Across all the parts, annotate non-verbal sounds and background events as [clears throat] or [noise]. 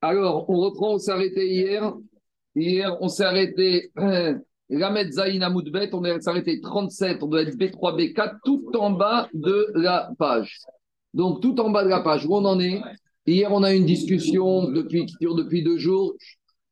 Alors, on reprend, on s'est arrêté hier. Hier, on s'est arrêté. Euh, Zain Amoudbet, on s'est arrêté 37, on doit être B3, B4, tout en bas de la page. Donc, tout en bas de la page, où on en est? Hier, on a une discussion depuis, qui dure depuis deux jours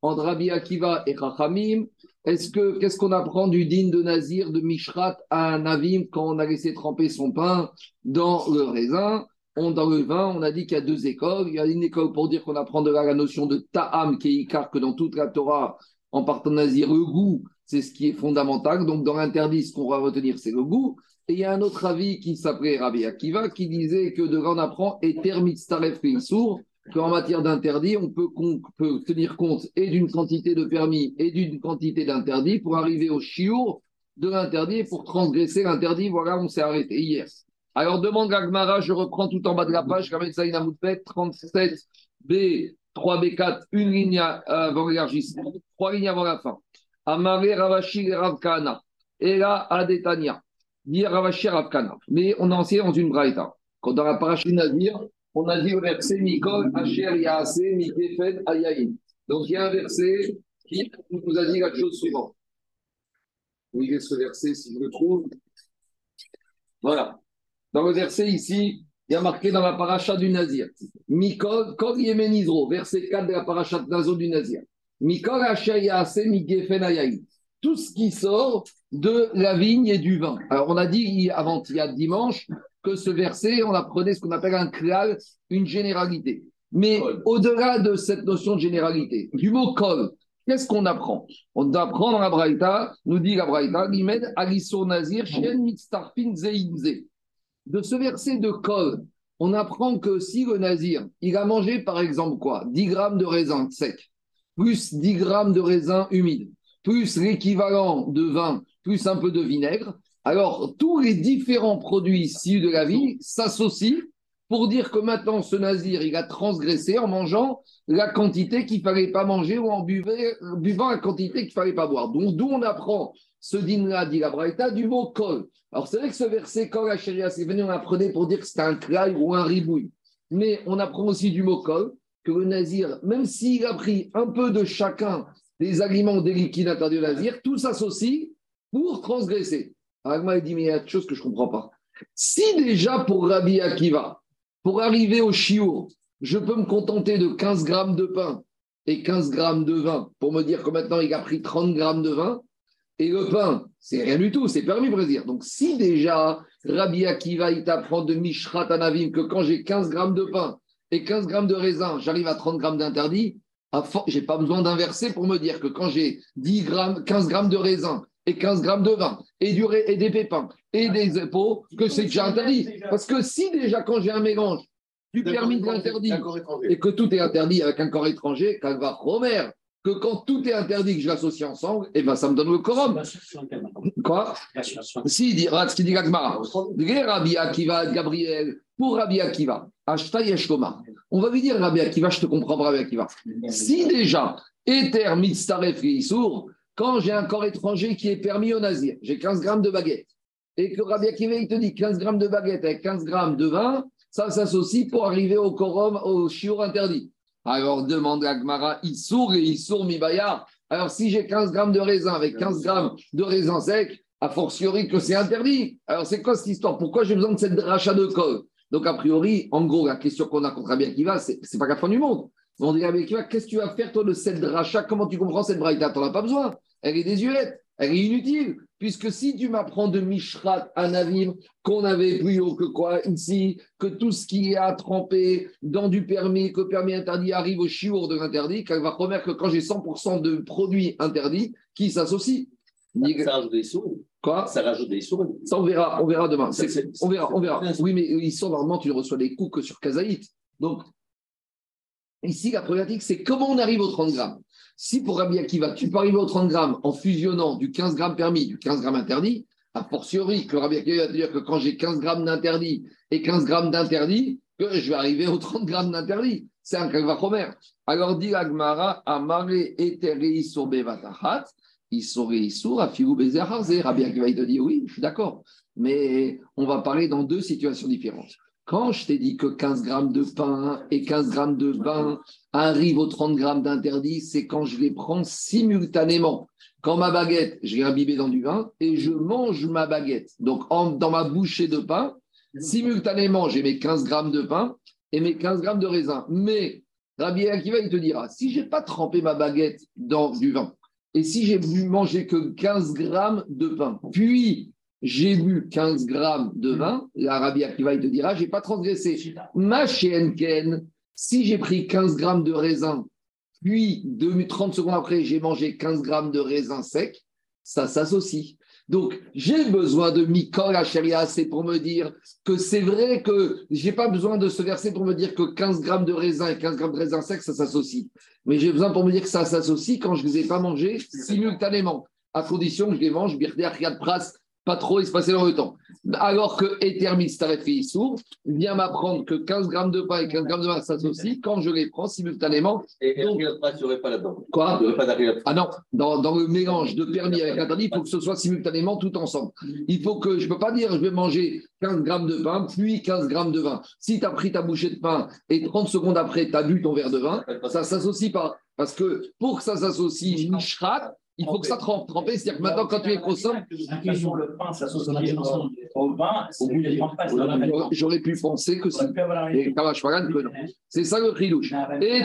entre Rabbi Akiva et Chachamim. Est-ce que, qu'est-ce qu'on apprend du din de Nazir, de Mishrat à Navim quand on a laissé tremper son pain dans le raisin? On, Dans le vin, on a dit qu'il y a deux écoles. Il y a une école pour dire qu'on apprend de là la notion de Ta'am, qui est Ikar, que dans toute la Torah, en partant Nazir, le goût, c'est ce qui est fondamental. Donc, dans l'interdit, ce qu'on va retenir, c'est le goût. Et il y a un autre avis qui s'appelait Rabbi Akiva qui disait que de là on apprend et sourd qu'en matière d'interdit, on peut, tenir compte et d'une quantité de permis et d'une quantité d'interdit pour arriver au chiour de l'interdit pour transgresser l'interdit. Voilà, on s'est arrêté hier. Alors, demande Gagmara, je reprends tout en bas de la page, 37B, 3B4, une ligne avant l'élargissement, trois lignes avant la fin. Amare Ravashi Ravkana, et là, Adetania dit Ravashi Ravkana. Mais on a enseigné dans une braïta. Quand dans la parachute Nazir, on a dit au verset Mikol, Asher Yaase, Mikefed, Ayayin. Donc il y a un verset qui nous a dit la chose suivante. Est ce verset, si je le trouve Voilà. Dans le verset ici, il y a marqué dans la paracha du Nazir. Mikol, Kol Yemenizro, verset 4 de la paracha Nazo du Nazir. Mikol Mikefed, Ayayin tout ce qui sort de la vigne et du vin. Alors, on a dit avant il y a dimanche que ce verset, on apprenait ce qu'on appelle un klal, une généralité. Mais au-delà de cette notion de généralité, du mot kol, qu'est-ce qu'on apprend? On apprend dans la Braïta, nous dit la Braïta, Limed Aliso Nazir, Shen Mitztarpin Zeinze. De ce verset de kol, on apprend que si le Nazir, il a mangé par exemple quoi 10 grammes de raisin sec, plus 10 grammes de raisin humide, plus l'équivalent de vin, plus un peu de vinaigre, alors tous les différents produits issus de la vie s'associent pour dire que maintenant ce nazir, il a transgressé en mangeant la quantité qu'il ne fallait pas manger ou en buvant la quantité qu'il ne fallait pas boire. Donc d'où on apprend ce din-là, dit la Braïta, du mot kol. Alors c'est vrai que ce verset, quand la chéria c'est venu, on apprenait pour dire que c'était un clay ou un ribouille. Mais on apprend aussi du mot kol, que le nazir, même s'il a pris un peu de chacun des aliments, des liquides interdits au nazir, tout s'associe pour transgresser. Agma dit, mais il y a une chose que je ne comprends pas. Si déjà pour Rabbi Akiva, pour arriver au chiour, je peux me contenter de 15 grammes de pain et 15 grammes de vin pour me dire que maintenant il a pris 30 grammes de vin, et le pain, c'est rien du tout, c'est permis pour dire. Donc si déjà Rabbi Akiva, il t'apprend de Mishrat Anavim que quand j'ai 15 grammes de pain et 15 grammes de raisin, j'arrive à 30 grammes d'interdit, je n'ai pas besoin d'inverser pour me dire que quand j'ai 10 grammes, 15 grammes de raisin et 15 grammes de vin et, du, et des pépins et des épaules, que c'est déjà interdit. Parce que si déjà quand j'ai un mélange du permis de l'interdit et que tout est interdit avec un corps étranger, va Romer, que quand tout est interdit, que je l'associe ensemble, eh ben ça me donne le quorum. Quoi Si, dit, ce qu'il dit Akiva, Gabriel, pour Rabbi Akiva, on va lui dire, Rabbi Akiva, je te comprends, Rabbi Akiva. Si déjà, Ether, Mitzaref et sourd, quand j'ai un corps étranger qui est permis au nazir, j'ai 15 grammes de baguette, et que Rabbi Akiva, il te dit 15 grammes de baguette avec 15 grammes de vin, ça s'associe pour arriver au quorum, au chiour interdit. Alors demande à Gmara, Issour et Issour Mibaya. Alors si j'ai 15 grammes de raisin avec 15 grammes de raisin sec, a fortiori que c'est interdit. Alors c'est quoi cette histoire? Pourquoi j'ai besoin de cette rachat de col? Donc a priori, en gros, la question qu'on a contre Rabbi Akiva, c'est, pas la fin du monde. On dit Rabbi Akiva, qu'est-ce que tu vas faire toi de cette rachat Comment tu comprends cette braïta? T'en as pas besoin. Elle est désuète, elle est inutile. Puisque si tu m'apprends de Mishrat à Navim, qu'on avait plus haut que quoi ici, que tout ce qui est à tremper dans du permis, que permis interdit arrive au chiour de l'interdit, qu'elle va remettre que quand j'ai 100% de produits interdits, qui s'associent. Ça rajoute des sous. Quoi? Ça rajoute des sous. Ça, on verra, on verra demain. on verra, on verra. Oui, mais ils sont normalement, tu ne reçois les coups que sur Kazaït. Donc, ici, la problématique, c'est comment on arrive aux 30 grammes? Si pour Rabbi Akiva, tu peux arriver aux 30 grammes en fusionnant du 15 grammes permis, du 15 grammes interdit, a fortiori que Rabbi Akiva va dire que quand j'ai 15 grammes d'interdit et 15 grammes d'interdit, que je vais arriver aux 30 grammes d'interdit. C'est un kalvachomer. Alors dit Agmara, Amare eteri sur bevatahat, Isur afigu bezerhaze. Rabbi Akiva, il te dit oui, je suis d'accord. Mais on va parler dans deux situations différentes. Quand je t'ai dit que 15 grammes de pain et 15 grammes de vin arrivent aux 30 grammes d'interdit, c'est quand je les prends simultanément. Quand ma baguette, je l'ai imbibée dans du vin et je mange ma baguette. Donc, dans ma bouchée de pain, simultanément, j'ai mes 15 grammes de pain et mes 15 grammes de raisin. Mais Rabbi Akiva, il te dira, si je n'ai pas trempé ma baguette dans du vin, et si j'ai manger que 15 grammes de pain, puis j'ai bu 15 grammes de vin, l'Arabie Akiva, il te dira, je n'ai pas transgressé. Ma Ken, si j'ai pris 15 grammes de raisin, puis 30 secondes après, j'ai mangé 15 grammes de raisin sec, ça s'associe. Donc, j'ai besoin de Mikol Sharia, c'est pour me dire que c'est vrai que je n'ai pas besoin de ce verset pour me dire que 15 grammes de raisin et 15 grammes de raisin sec, ça s'associe. Mais j'ai besoin pour me dire que ça s'associe quand je ne les ai pas mangés simultanément, à condition que je les mange, Riyad Pras, pas trop espacé dans le temps. Alors que Etermit Starefi sourd vient m'apprendre que 15 grammes de pain et 15 grammes de vin s'associent quand je les prends simultanément. Et donc, il aurait pas là-dedans? Quoi? Il Ah non, dans, dans, le mélange de permis avec interdit, il faut que ce soit simultanément tout ensemble. Il faut que, je ne peux pas dire, je vais manger 15 grammes de pain, puis 15 grammes de vin. Si tu as pris ta bouchée de pain et 30 secondes après, tu as bu ton verre de vin, ça ne s'associe pas. Parce que pour que ça s'associe, Mishrat, il faut que ça trempe. Tremper, c'est-à-dire que maintenant, quand tu es consommes. sur le pain, ça au pain, J'aurais pu penser que c'est. C'est ça le chidouche. Et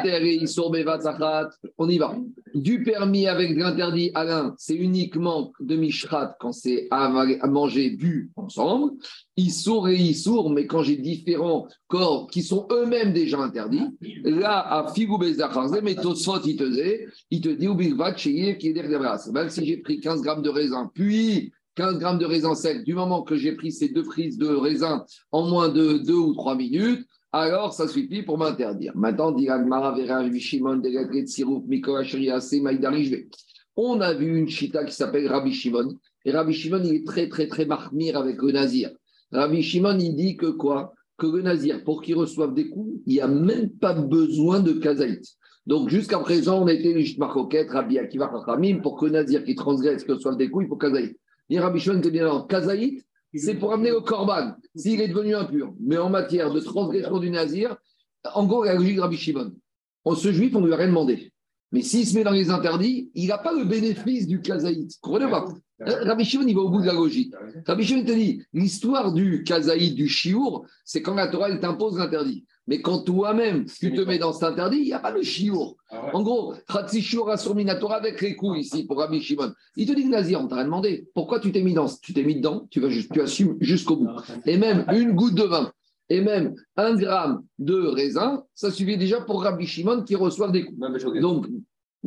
on y va. Du permis avec de l'interdit, Alain, c'est uniquement de Mishrat quand c'est à manger, bu ensemble. Issour et Issour, mais quand j'ai différents corps qui sont eux-mêmes déjà interdits, là, à Figou mais Tosfot, il te dit, il te dit, qui est même si j'ai pris 15 grammes de raisin, puis 15 grammes de raisin sec, du moment que j'ai pris ces deux prises de raisin en moins de 2 ou 3 minutes, alors ça suffit pour m'interdire. Maintenant, on a vu une chita qui s'appelle Rabbi Shimon. Et Rabbi Shimon, il est très, très, très marmire avec le nazir. Rabbi Shimon, il dit que quoi? Que le nazir, pour qu'il reçoive des coups, il n'y a même pas besoin de kazaït. Donc jusqu'à présent, on été juste Marcoquette, Rabbi Akiva Chachamim, pour que le nazir qui transgresse, que soit des coups, il faut kazaït. Et Rabbi Shimon te dit non, kazaït, c'est pour amener au korban, s'il est devenu impur. Mais en matière de transgression du nazir, en gros, la logique de Rabbi Shimon, on se juif, on ne lui a rien demandé. Mais s'il se met dans les interdits, il n'a pas le bénéfice du kazaït. Comprenez pas? Rabbi Shimon, il va au bout de la logique. Rabbi Shimon te dit, l'histoire du kazaït, du chiour, c'est quand la Torah, elle t'impose l'interdit. Mais quand toi-même, tu te mets dans cet interdit, il n'y a pas le chiour. Ah en gros, Khatsi Shiour Minatora avec les coups ici pour Rabbi Shimon. Il te dit, Nazir, on t'a rien demandé. Pourquoi tu t'es mis dans Tu t'es mis dedans, tu, vas, tu assumes jusqu'au bout. Ah, et même une goutte de vin, et même un gramme de raisin, ça suffit déjà pour Rabbi Shimon qui reçoit des coups. Donc,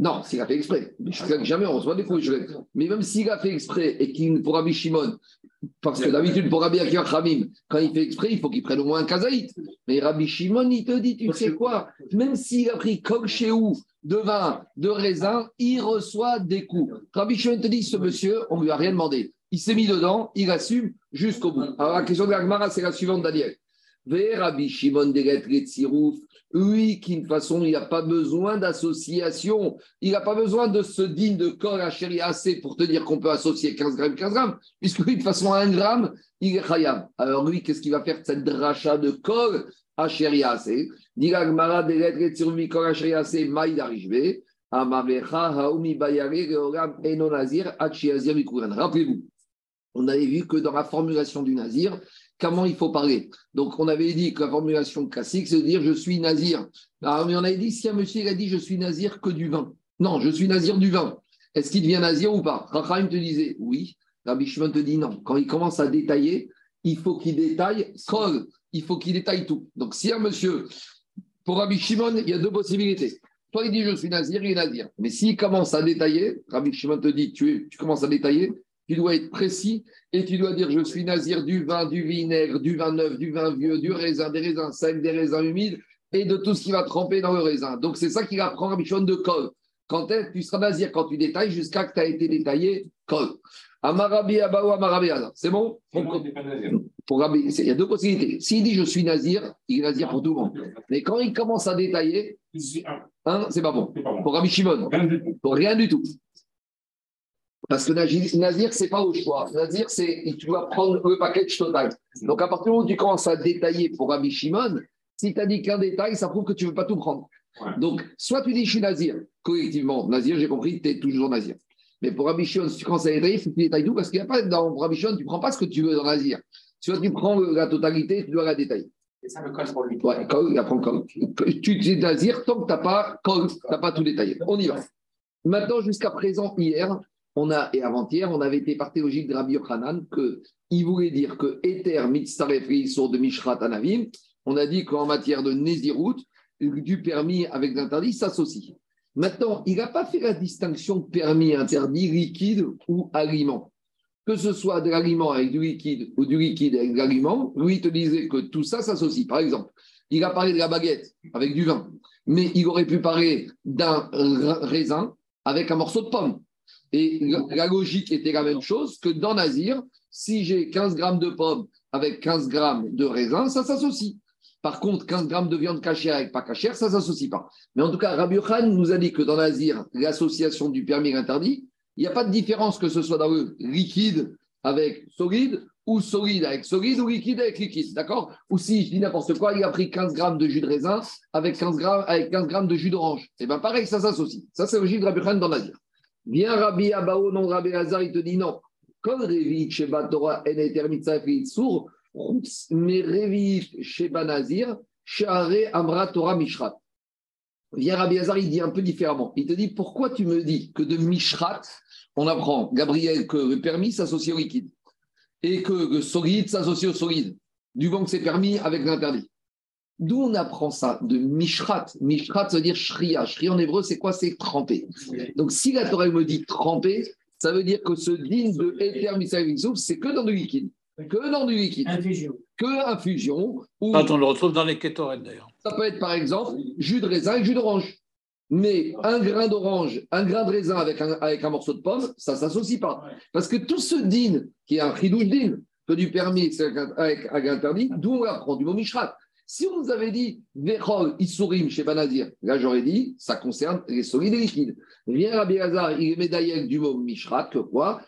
non, s'il a fait exprès. Je jamais on reçoit des coups. Mais même s'il a fait exprès et qu'il, pour Rabbi Shimon, parce que d'habitude, pour Rabbi Akiva Khamim, quand il fait exprès, il faut qu'il prenne au moins un kazaït. Mais Rabbi Shimon, il te dit, tu sais quoi Même s'il a pris comme chez où de vin, de raisin, il reçoit des coups. Rabbi Shimon te dit, ce monsieur, on ne lui a rien demandé. Il s'est mis dedans, il assume jusqu'au bout. Alors la question de la c'est la suivante, Daniel. Rabbi Shimon lui qui, de façon, il n'a pas besoin d'association, il n'a pas besoin de ce digne de corps à chéri assez pour te dire qu'on peut associer 15 grammes, 15 grammes, puisque lui, de façon, à 1 gramme, il est khayab. Alors lui, qu'est-ce qu'il va faire de cette dracha de corps à chéri assez? Rappelez-vous, on avait vu que dans la formulation du nazir, comment il faut parler. Donc, on avait dit que la formulation classique, c'est de dire je suis nazir. Alors, mais on avait dit si un monsieur a dit je suis nazir que du vin. Non, je suis nazir du vin. Est-ce qu'il devient nazir ou pas? Racham te disait oui. Rabbi Shimon te dit non. Quand il commence à détailler, il faut qu'il détaille il faut qu'il détaille tout. Donc, si un monsieur, pour Rabbi Shimon, il y a deux possibilités. Soit il dit je suis nazir, il est nazir. Mais s'il commence à détailler, Rabbi Shimon te dit tu commences à détailler, tu dois être précis et tu dois dire je suis nazir du vin, du vinaigre, du vin neuf, du vin vieux, du raisin, des raisins secs, des raisins humides et de tout ce qui va tremper dans le raisin. Donc c'est ça qu'il apprend Rabbi de col. Quand tu seras nazir? Quand tu détailles jusqu'à que tu as été détaillé col. Amarabi Abaou Amarabi C'est bon? Il y a deux possibilités. S'il dit je suis nazir, il est nazir pour tout le monde. Mais quand il commence à détailler, hein, c'est pas bon. Pour Rabbi Shimon, pour rien du tout. Parce que Nazir, c'est pas au choix. Nazir, c'est tu dois prendre le package total. Donc, à partir du moment où tu commences à détailler pour Rabbi Shimon, si tu as dit qu'un détail, ça prouve que tu ne veux pas tout prendre. Donc, soit tu dis je suis Nazir, collectivement, Nazir, j'ai compris, tu es toujours Nazir. Mais pour Rabbi Shimon, si tu commences à détailler, il faut que tu détailles tout, parce qu'il n'y a pas dans Rabbi Shimon, tu ne prends pas ce que tu veux dans Nazir. Soit tu prends la totalité, tu dois la détailler. C'est ça le col pour lui. Ouais, col, il apprend col. Tu dis Nazir tant que tu n'as pas col, tu n'as pas tout détaillé. On y va. Maintenant, jusqu'à présent, hier, on a, et avant-hier, on avait été par théologique de Rabbi Yochanan qu'il voulait dire que Ether mitzaref sur de Mishrat Anavim, on a dit qu'en matière de Nézirut, du permis avec l'interdit s'associe. Maintenant, il n'a pas fait la distinction permis-interdit, liquide ou aliment. Que ce soit de l'aliment avec du liquide ou du liquide avec de l'aliment, lui, il te disait que tout ça s'associe. Par exemple, il a parlé de la baguette avec du vin, mais il aurait pu parler d'un raisin avec un morceau de pomme. Et la logique était la même chose que dans Nazir, si j'ai 15 grammes de pommes avec 15 grammes de raisin, ça s'associe. Par contre, 15 grammes de viande cachère avec pas cachère, ça ne s'associe pas. Mais en tout cas, Rabbi nous a dit que dans Nazir, l'association du permis interdit, il n'y a pas de différence que ce soit dans le liquide avec solide ou solide avec solide ou liquide avec liquide, d'accord? Ou si je dis n'importe quoi, il a pris 15 grammes de jus de raisin avec 15 grammes, avec 15 grammes de jus d'orange. Et eh bien pareil, ça s'associe. Ça, c'est le logique de Rabbi dans Nazir. Viens Rabbi Abao, non Rabbi Hazar, il te dit non. Comme Revit Sheba Torah en Sour, mais Revit Sheba Nazir, Amra Torah Mishrat. Viens Rabbi Hazar, il dit un peu différemment. Il te dit pourquoi tu me dis que de Mishrat, on apprend, Gabriel, que le permis s'associe au liquide et que le solide s'associe au solide, du que c'est permis avec l'interdit. D'où on apprend ça De Mishrat. Mishrat, ça veut dire shria. Shria en hébreu, c'est quoi? C'est tremper. Donc si la Torah me dit tremper, ça veut dire que ce digne de Ether c'est que dans du liquide. Que dans du liquide. Infusion. Que infusion. Quand on le retrouve dans les kétorettes d'ailleurs. Ça peut être par exemple jus de raisin et jus d'orange. Mais un grain d'orange, un grain de raisin avec un, avec un morceau de pomme, ça ne s'associe pas. Parce que tout ce din, qui est un chidouche din, que du permis avec, avec interdit, d'où on apprend du mot mishrat. Si on nous avait dit Vechol Isurim chez Banazir, là j'aurais dit ça concerne les solides et liquides. Viens Rabbi Hazar, il est médaillé du mot Mishrat, que quoi?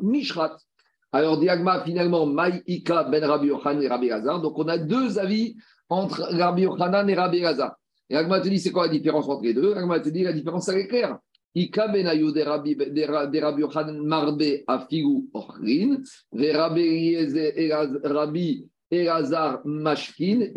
Mishrat. Alors diagma finalement, Maï Ika ben Rabbi Yochanan et Rabbi Hazar. Donc on a deux avis entre Rabbi Yochanan et Rabbi Hazar. Et Agma te dit c'est quoi la différence entre les deux? Agma te dit la différence elle est claire. De Rabbi Yochanan Rabbi Elazar mashkin.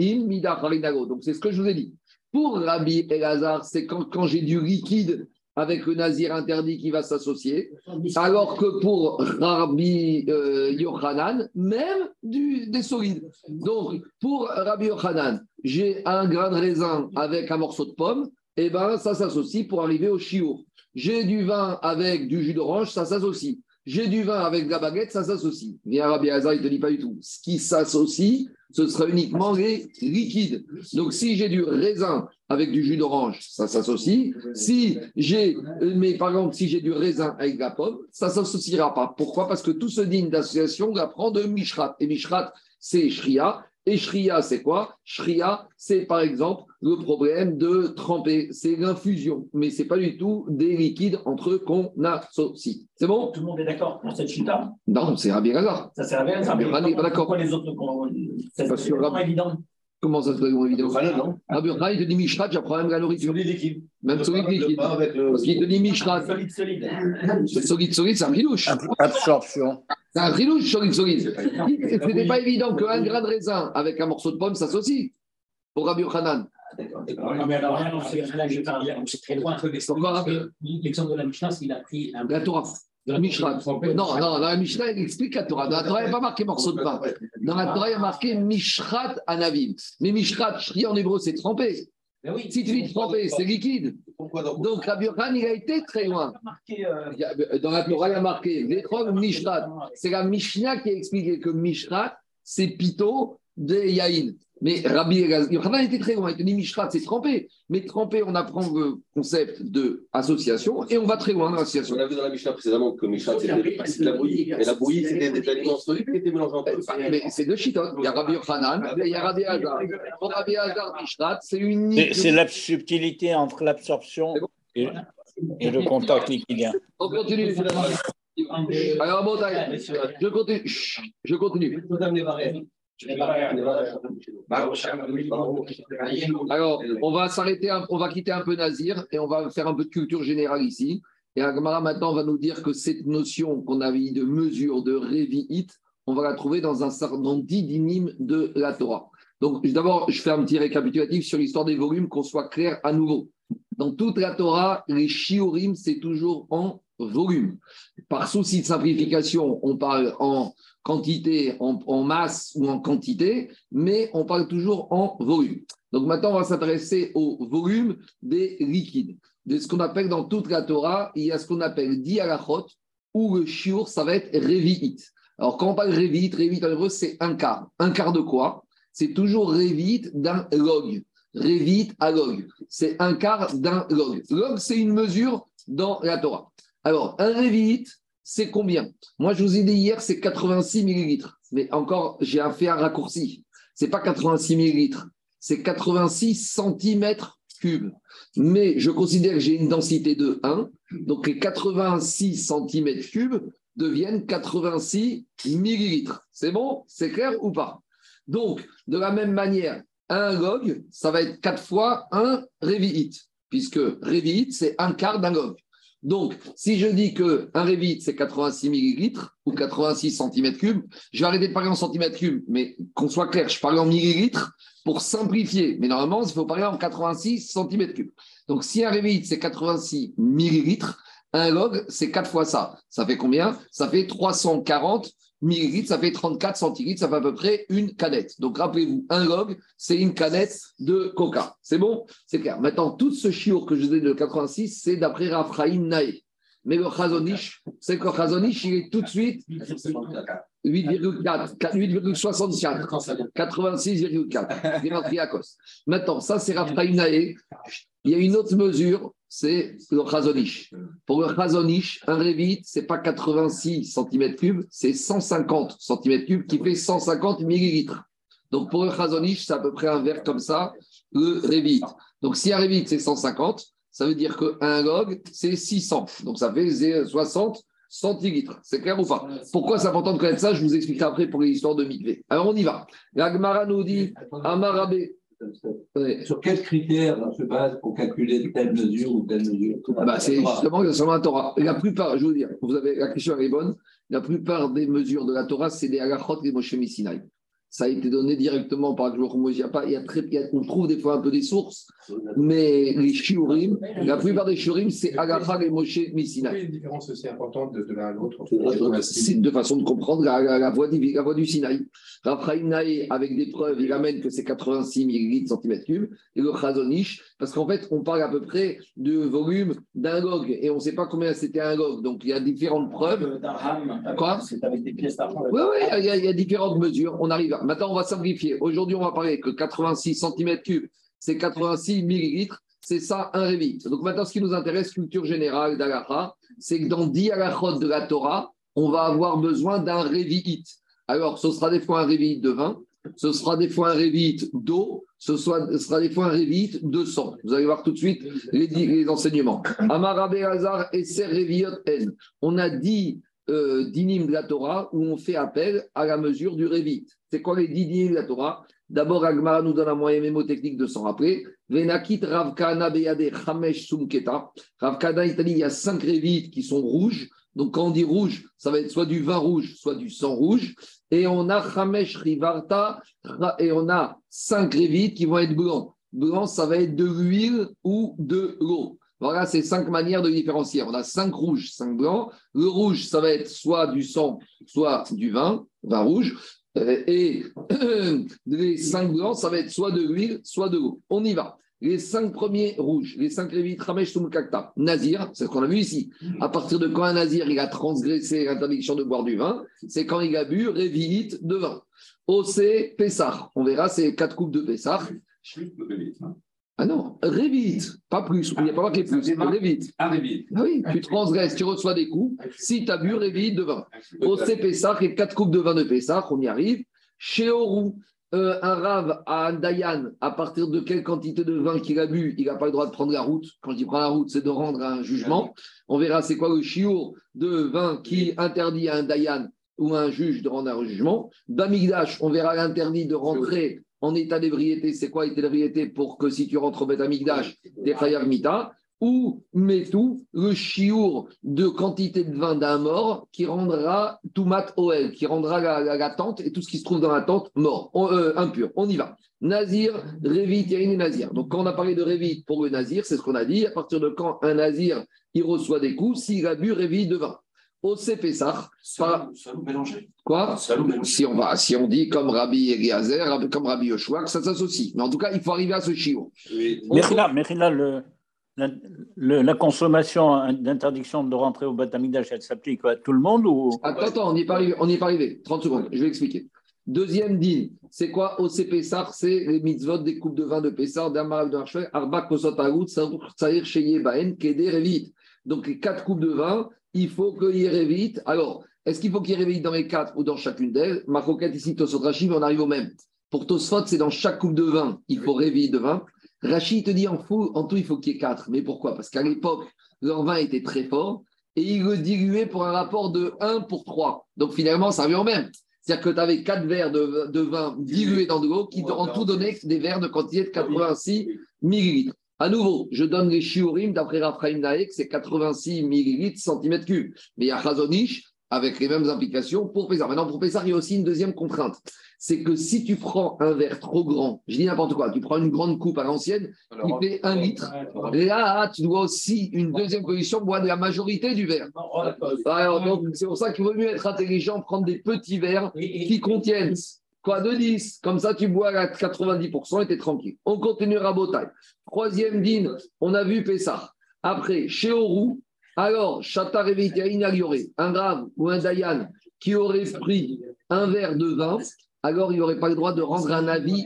Donc c'est ce que je vous ai dit. Pour Rabbi Elazar, c'est quand, quand j'ai du liquide avec le nazir interdit qui va s'associer, alors que pour Rabbi euh, Yochanan, même du, des solides. Donc, pour Rabbi Yochanan, j'ai un grain de raisin avec un morceau de pomme, et eh ben ça s'associe pour arriver au chiour. J'ai du vin avec du jus d'orange, ça s'associe. J'ai du vin avec de la baguette, ça s'associe. Viens Rabbi Hazar, il ne te dit pas du tout. Ce qui s'associe, ce sera uniquement les liquides. Donc, si j'ai du raisin avec du jus d'orange, ça s'associe. Si j'ai, mais par exemple, si j'ai du raisin avec de la pomme, ça ne s'associera pas. Pourquoi? Parce que tout ce digne d'association, on apprend de Mishrat. Et Mishrat, c'est Shria. Et Shria, c'est quoi? Shria, c'est par exemple le problème de tremper. C'est l'infusion, mais ce n'est pas du tout des liquides entre eux qu'on associe. C'est bon? Tout le monde est d'accord pour cette chita? Non, c'est Rabbi Gaza. Ça sert à rien, Rabbi n'est pas d'accord. Pourquoi les autres C'est vraiment évident. Comment ça se fait évident Rabbi Gaza, il te dit Mishrat, j'apprends même la nourriture. Solide liquide. Même solide liquide. Parce qu'il te dit Mishrat. Solide, solide. Solide, solide, c'est un rilouche. Absorption. C'est un rilouche, solide, solide. C'était pas évident qu'un grain de raisin avec un morceau de pomme s'associe pour Rabbi Yochanan. Non, mais alors, là, c'est très loin. L'exemple de la Mishnah, c'est qu'il a pris un. La Torah. Mishnah. Non, non, dans la Mishnah, il explique la Torah. Dans la Torah, il n'y a pas marqué morceau de pain. Dans la Torah, il y a marqué Mishrat Anavim. Mais Mishrat, Shri en hébreu, c'est trempé. Oui, si tu trempé, c'est liquide. Donc, Rabbi Yochanan, il a été très loin. Dans la Torah, il y a marqué Vechol Mishrat. C'est la Mishnah qui a expliqué que Mishrat, c'est Pito de Yaïn. Mais Rabbi Yochanan était très loin. Il dit Mishrat, c'est trempé. Mais trempé, on apprend le concept d'association et on va très loin dans l'association. On a vu dans la Mishnah précédemment que Mishrat, c'était de la bouillie. Et la bouillie, c'était des aliments solides qui étaient mélangés entre eux. Mais c'est deux chitot. Il y a Rabbi Yochanan et il y a Rabbi Hazar. Pour Rabbi Hazar, Mishrat, c'est unique. C'est la subtilité entre l'absorption Et, le contact liquidien. On continue. Alors, bon, je continue. Je continue. Alors, on va s'arrêter, on va quitter un peu Nazir et on va faire un peu de culture générale ici. Et Agmara maintenant va nous dire que cette notion qu'on avait de mesure de Révi'it, on va la trouver dans un certain dans 10 dynimes de la Torah. Donc, d'abord, je fais un petit récapitulatif sur l'histoire des volumes, qu'on soit clair à nouveau. Dans toute la Torah, les shiurim, c'est toujours en volume. Par souci de simplification, on parle en quantité, en, masse ou en quantité, mais on parle toujours en volume. Donc maintenant, on va s'intéresser au volume des liquides. De ce qu'on appelle dans toute la Torah, il y a ce qu'on appelle dialachot, où le shiur, ça va être révi'it. Alors quand on parle révi'it, révi'it en hébreu, c'est un quart. Un quart de quoi? C'est toujours révi'it d'un log. Révi'it à log. C'est un quart d'un log. Log, c'est une mesure dans la Torah. Alors, un révi'it, c'est combien? Moi, je vous ai dit hier, c'est 86 millilitres. Mais encore, j'ai fait un raccourci. C'est pas 86 millilitres, c'est 86 centimètres cubes. Mais je considère que j'ai une densité de 1. Donc, les 86 centimètres cubes deviennent 86 millilitres. C'est bon? C'est clair ou pas? Donc, de la même manière, un log, ça va être 4 fois un révi'it, puisque révi'it, c'est un quart d'un log. Donc, si je dis qu'un révite, c'est 86 millilitres ou 86 centimètres cubes, je vais arrêter de parler en centimètres cubes, mais qu'on soit clair, je parle en millilitres pour simplifier. Mais normalement, il faut parler en 86 centimètres cubes. Donc, si un révite, c'est 86 millilitres, un log, c'est 4 fois ça. Ça fait combien? Ça fait 340 millilitres, ça fait 34 centilitres, ça fait à peu près une canette. Donc, rappelez-vous, un log, c'est une canette de coca. C'est bon? C'est clair. Maintenant, tout ce chiour que je vous ai de 86, c'est d'après Raphaïm Naé. Mais le Chazonish, c'est que le Chazonish, il est tout de suite 8,4, 8,64, 86,4. Gématriakos. Maintenant, ça, c'est Raphaïm Naé. Il y a une autre mesure, c'est le Chazonish. Pour le Chazonish, un révite, ce n'est pas 86 cm3, c'est 150 cm3 qui fait 150 millilitres. Donc pour le Chazonish, c'est à peu près un verre comme ça, le révite. Donc si un révite, c'est 150, ça veut dire qu'un log, c'est 600. Donc ça fait 60 centilitres. C'est clair ou pas? Pourquoi c'est important de connaître ça? Je vous expliquerai après pour l'histoire de Mikvé. Alors on y va. La Gemara nous dit Amarabé. Sur quels critères on se base pour calculer telle mesure ou telle mesure Ah bah, c'est justement la Torah. La plupart, je veux dire, vous avez, la question est bonne. La plupart des mesures de la Torah, c'est des halachot et Moshe Sinai. Ça a été donné directement par Jour Moshe. Il y a très, il y a- on trouve des fois un peu des sources, mais les shiurim, la plupart des shiurim, c'est halacha et Moshe Pourquoi Sinai. il y a une différence aussi importante de, de l'un à l'autre? C'est deux façons de comprendre la, la- la voie, du, la voie du Sinaï. Raphaël Naé, avec des preuves, il amène que c'est 86 millilitres centimètres cubes, et le Chazonish, parce qu'en fait, on parle à peu près de volume d'un log, et on ne sait pas combien c'était un log. Donc, il y a différentes preuves. Quoi? C'est avec des pièces d'argent. Oui, oui, il y, a- il y a différentes mesures. On arrive. à- Maintenant, on va simplifier. Aujourd'hui, on va parler que 86 centimètres cubes, c'est 86 millilitres. C'est ça un révit. Donc maintenant, ce qui nous intéresse, culture générale d'Alaha, c'est que dans 10 halachot de la Torah, on va avoir besoin d'un révi'it. Alors, ce sera des fois un révi'it de vin, ce sera des fois un révi'it d'eau, ce, sera des fois un révi'it de sang. Vous allez voir tout de suite les, enseignements. Amarabe Hazar et Ser N. On a dit euh, dinim de la Torah où on fait appel à la mesure du révit. C'est quoi les dinim de la Torah? D'abord, Agmara nous donne un moyen mémotechnique de s'en rappeler. Venakit Ravkana Beyade Chamesh Sumketa. Ravkana, il y a cinq révites qui sont rouges. Donc, quand on dit rouge, ça va être soit du vin rouge, soit du sang rouge. Et on a Chamesh Rivarta, et on a cinq révites qui vont être blancs. Blanc, ça va être de l'huile ou de l'eau. Voilà, c'est cinq manières de différencier. On a cinq rouges, cinq blancs. Le rouge, ça va être soit du sang, soit du vin, vin rouge. Euh, Et [clears throat] les cinq blancs, ça va être soit de l'huile, soit de l'eau. On y va. Les cinq premiers rouges, les cinq révites, Ramesh Kakta, Nazir, c'est ce qu'on a vu ici. À partir de quand un Nazir il a transgressé l'interdiction de boire du vin, c'est quand il a bu révite de vin. OC, Pessah. On verra, c'est quatre coupes de Pessah. Ah non, révite, pas plus. Il n'y a pas marqué plus. Révite. Arrivé. Ah oui, tu transgresses, tu reçois des coups. Si tu as bu, révite de vin. Au Pessah et quatre coupes de vin de Pessah, on y arrive. Chez Orou, euh, un rave à un dayan, à partir de quelle quantité de vin qu'il a bu, il n'a pas le droit de prendre la route. Quand il prend la route, c'est de rendre un jugement. On verra c'est quoi le chiour de vin qui interdit à un dayan ou à un juge de rendre un jugement. Bamigdash, on verra l'interdit de rentrer en état d'ébriété. C'est quoi état d'ébriété pour que si tu rentres au Bet Amigdash, t'es chayav mita ou tout le chiour de quantité de vin d'un mort qui rendra tout mat OL, qui rendra la, la, tente et tout ce qui se trouve dans la tente mort, euh, impur. On y va. Nazir, Révit, Yahin et Nazir. Donc quand on a parlé de Révit pour le Nazir, c'est ce qu'on a dit. À partir de quand un Nazir il reçoit des coups, s'il a bu Révit de vin. Au CPSAR, Salou, salou mélangé. Quoi? Salou mélangé. si on, va, si on dit comme Rabbi Eliezer, comme Rabbi Yoshua, que ça s'associe. Mais en tout cas, il faut arriver à ce chiour. Oui. Le, la, le- la consommation d'interdiction de rentrer au Batamigdash, elle s'applique à tout le monde ou? Attends, attends, on n'y est, pas arrivé- on n'y est pas arrivé. 30 secondes, je vais expliquer. Deuxième din, c'est quoi? OC Pessar C'est les mitzvot des coupes de vin de Pessar, d'Amarav de Arba Kosot Aout, Saïr Sheye Baen, Keder Revit. Donc les quatre coupes de vin, il faut qu'il Revit. Alors, est-ce qu'il faut qu'il Revit dans les quatre ou dans chacune d'elles? Maroquette ici, Tosot Rachid, on arrive au même. Pour Tosfot, c'est dans chaque coupe de vin, il faut Revit de vin. Rachid te dit en, fou, en tout, il faut qu'il y ait quatre. Mais pourquoi? Parce qu'à l'époque, leur vin était très fort et il le diluait pour un rapport de 1 pour 3. Donc finalement, ça revient au même. C'est-à-dire que tu avais 4 verres de, de vin dilués dans de l'eau qui en tout donnaient des verres de quantité de 86 millilitres. À nouveau, je donne les shiurim d'après Raphaël Naek, c'est 86 millilitres centimètres cubes. Mais il y a Chazonish avec les mêmes implications pour Pessar. Maintenant, pour Pessar, il y a aussi une deuxième contrainte. C'est que si tu prends un verre trop grand, je dis n'importe quoi, tu prends une grande coupe à l'ancienne, qui fait un litre. Là, tu dois aussi, une deuxième condition, boire de la majorité du verre. Alors, donc, c'est pour ça qu'il vaut mieux être intelligent, prendre des petits verres qui contiennent quoi de 10. Comme ça, tu bois à 90% et tu es tranquille. On continue à Botaï. Troisième dîne, on a vu Pessah. Après, chez Orou, alors, Chata Réveïtaïn Alioré, un grave ou un Dayan qui aurait pris un verre de vin, alors il n'aurait pas le droit de rendre un avis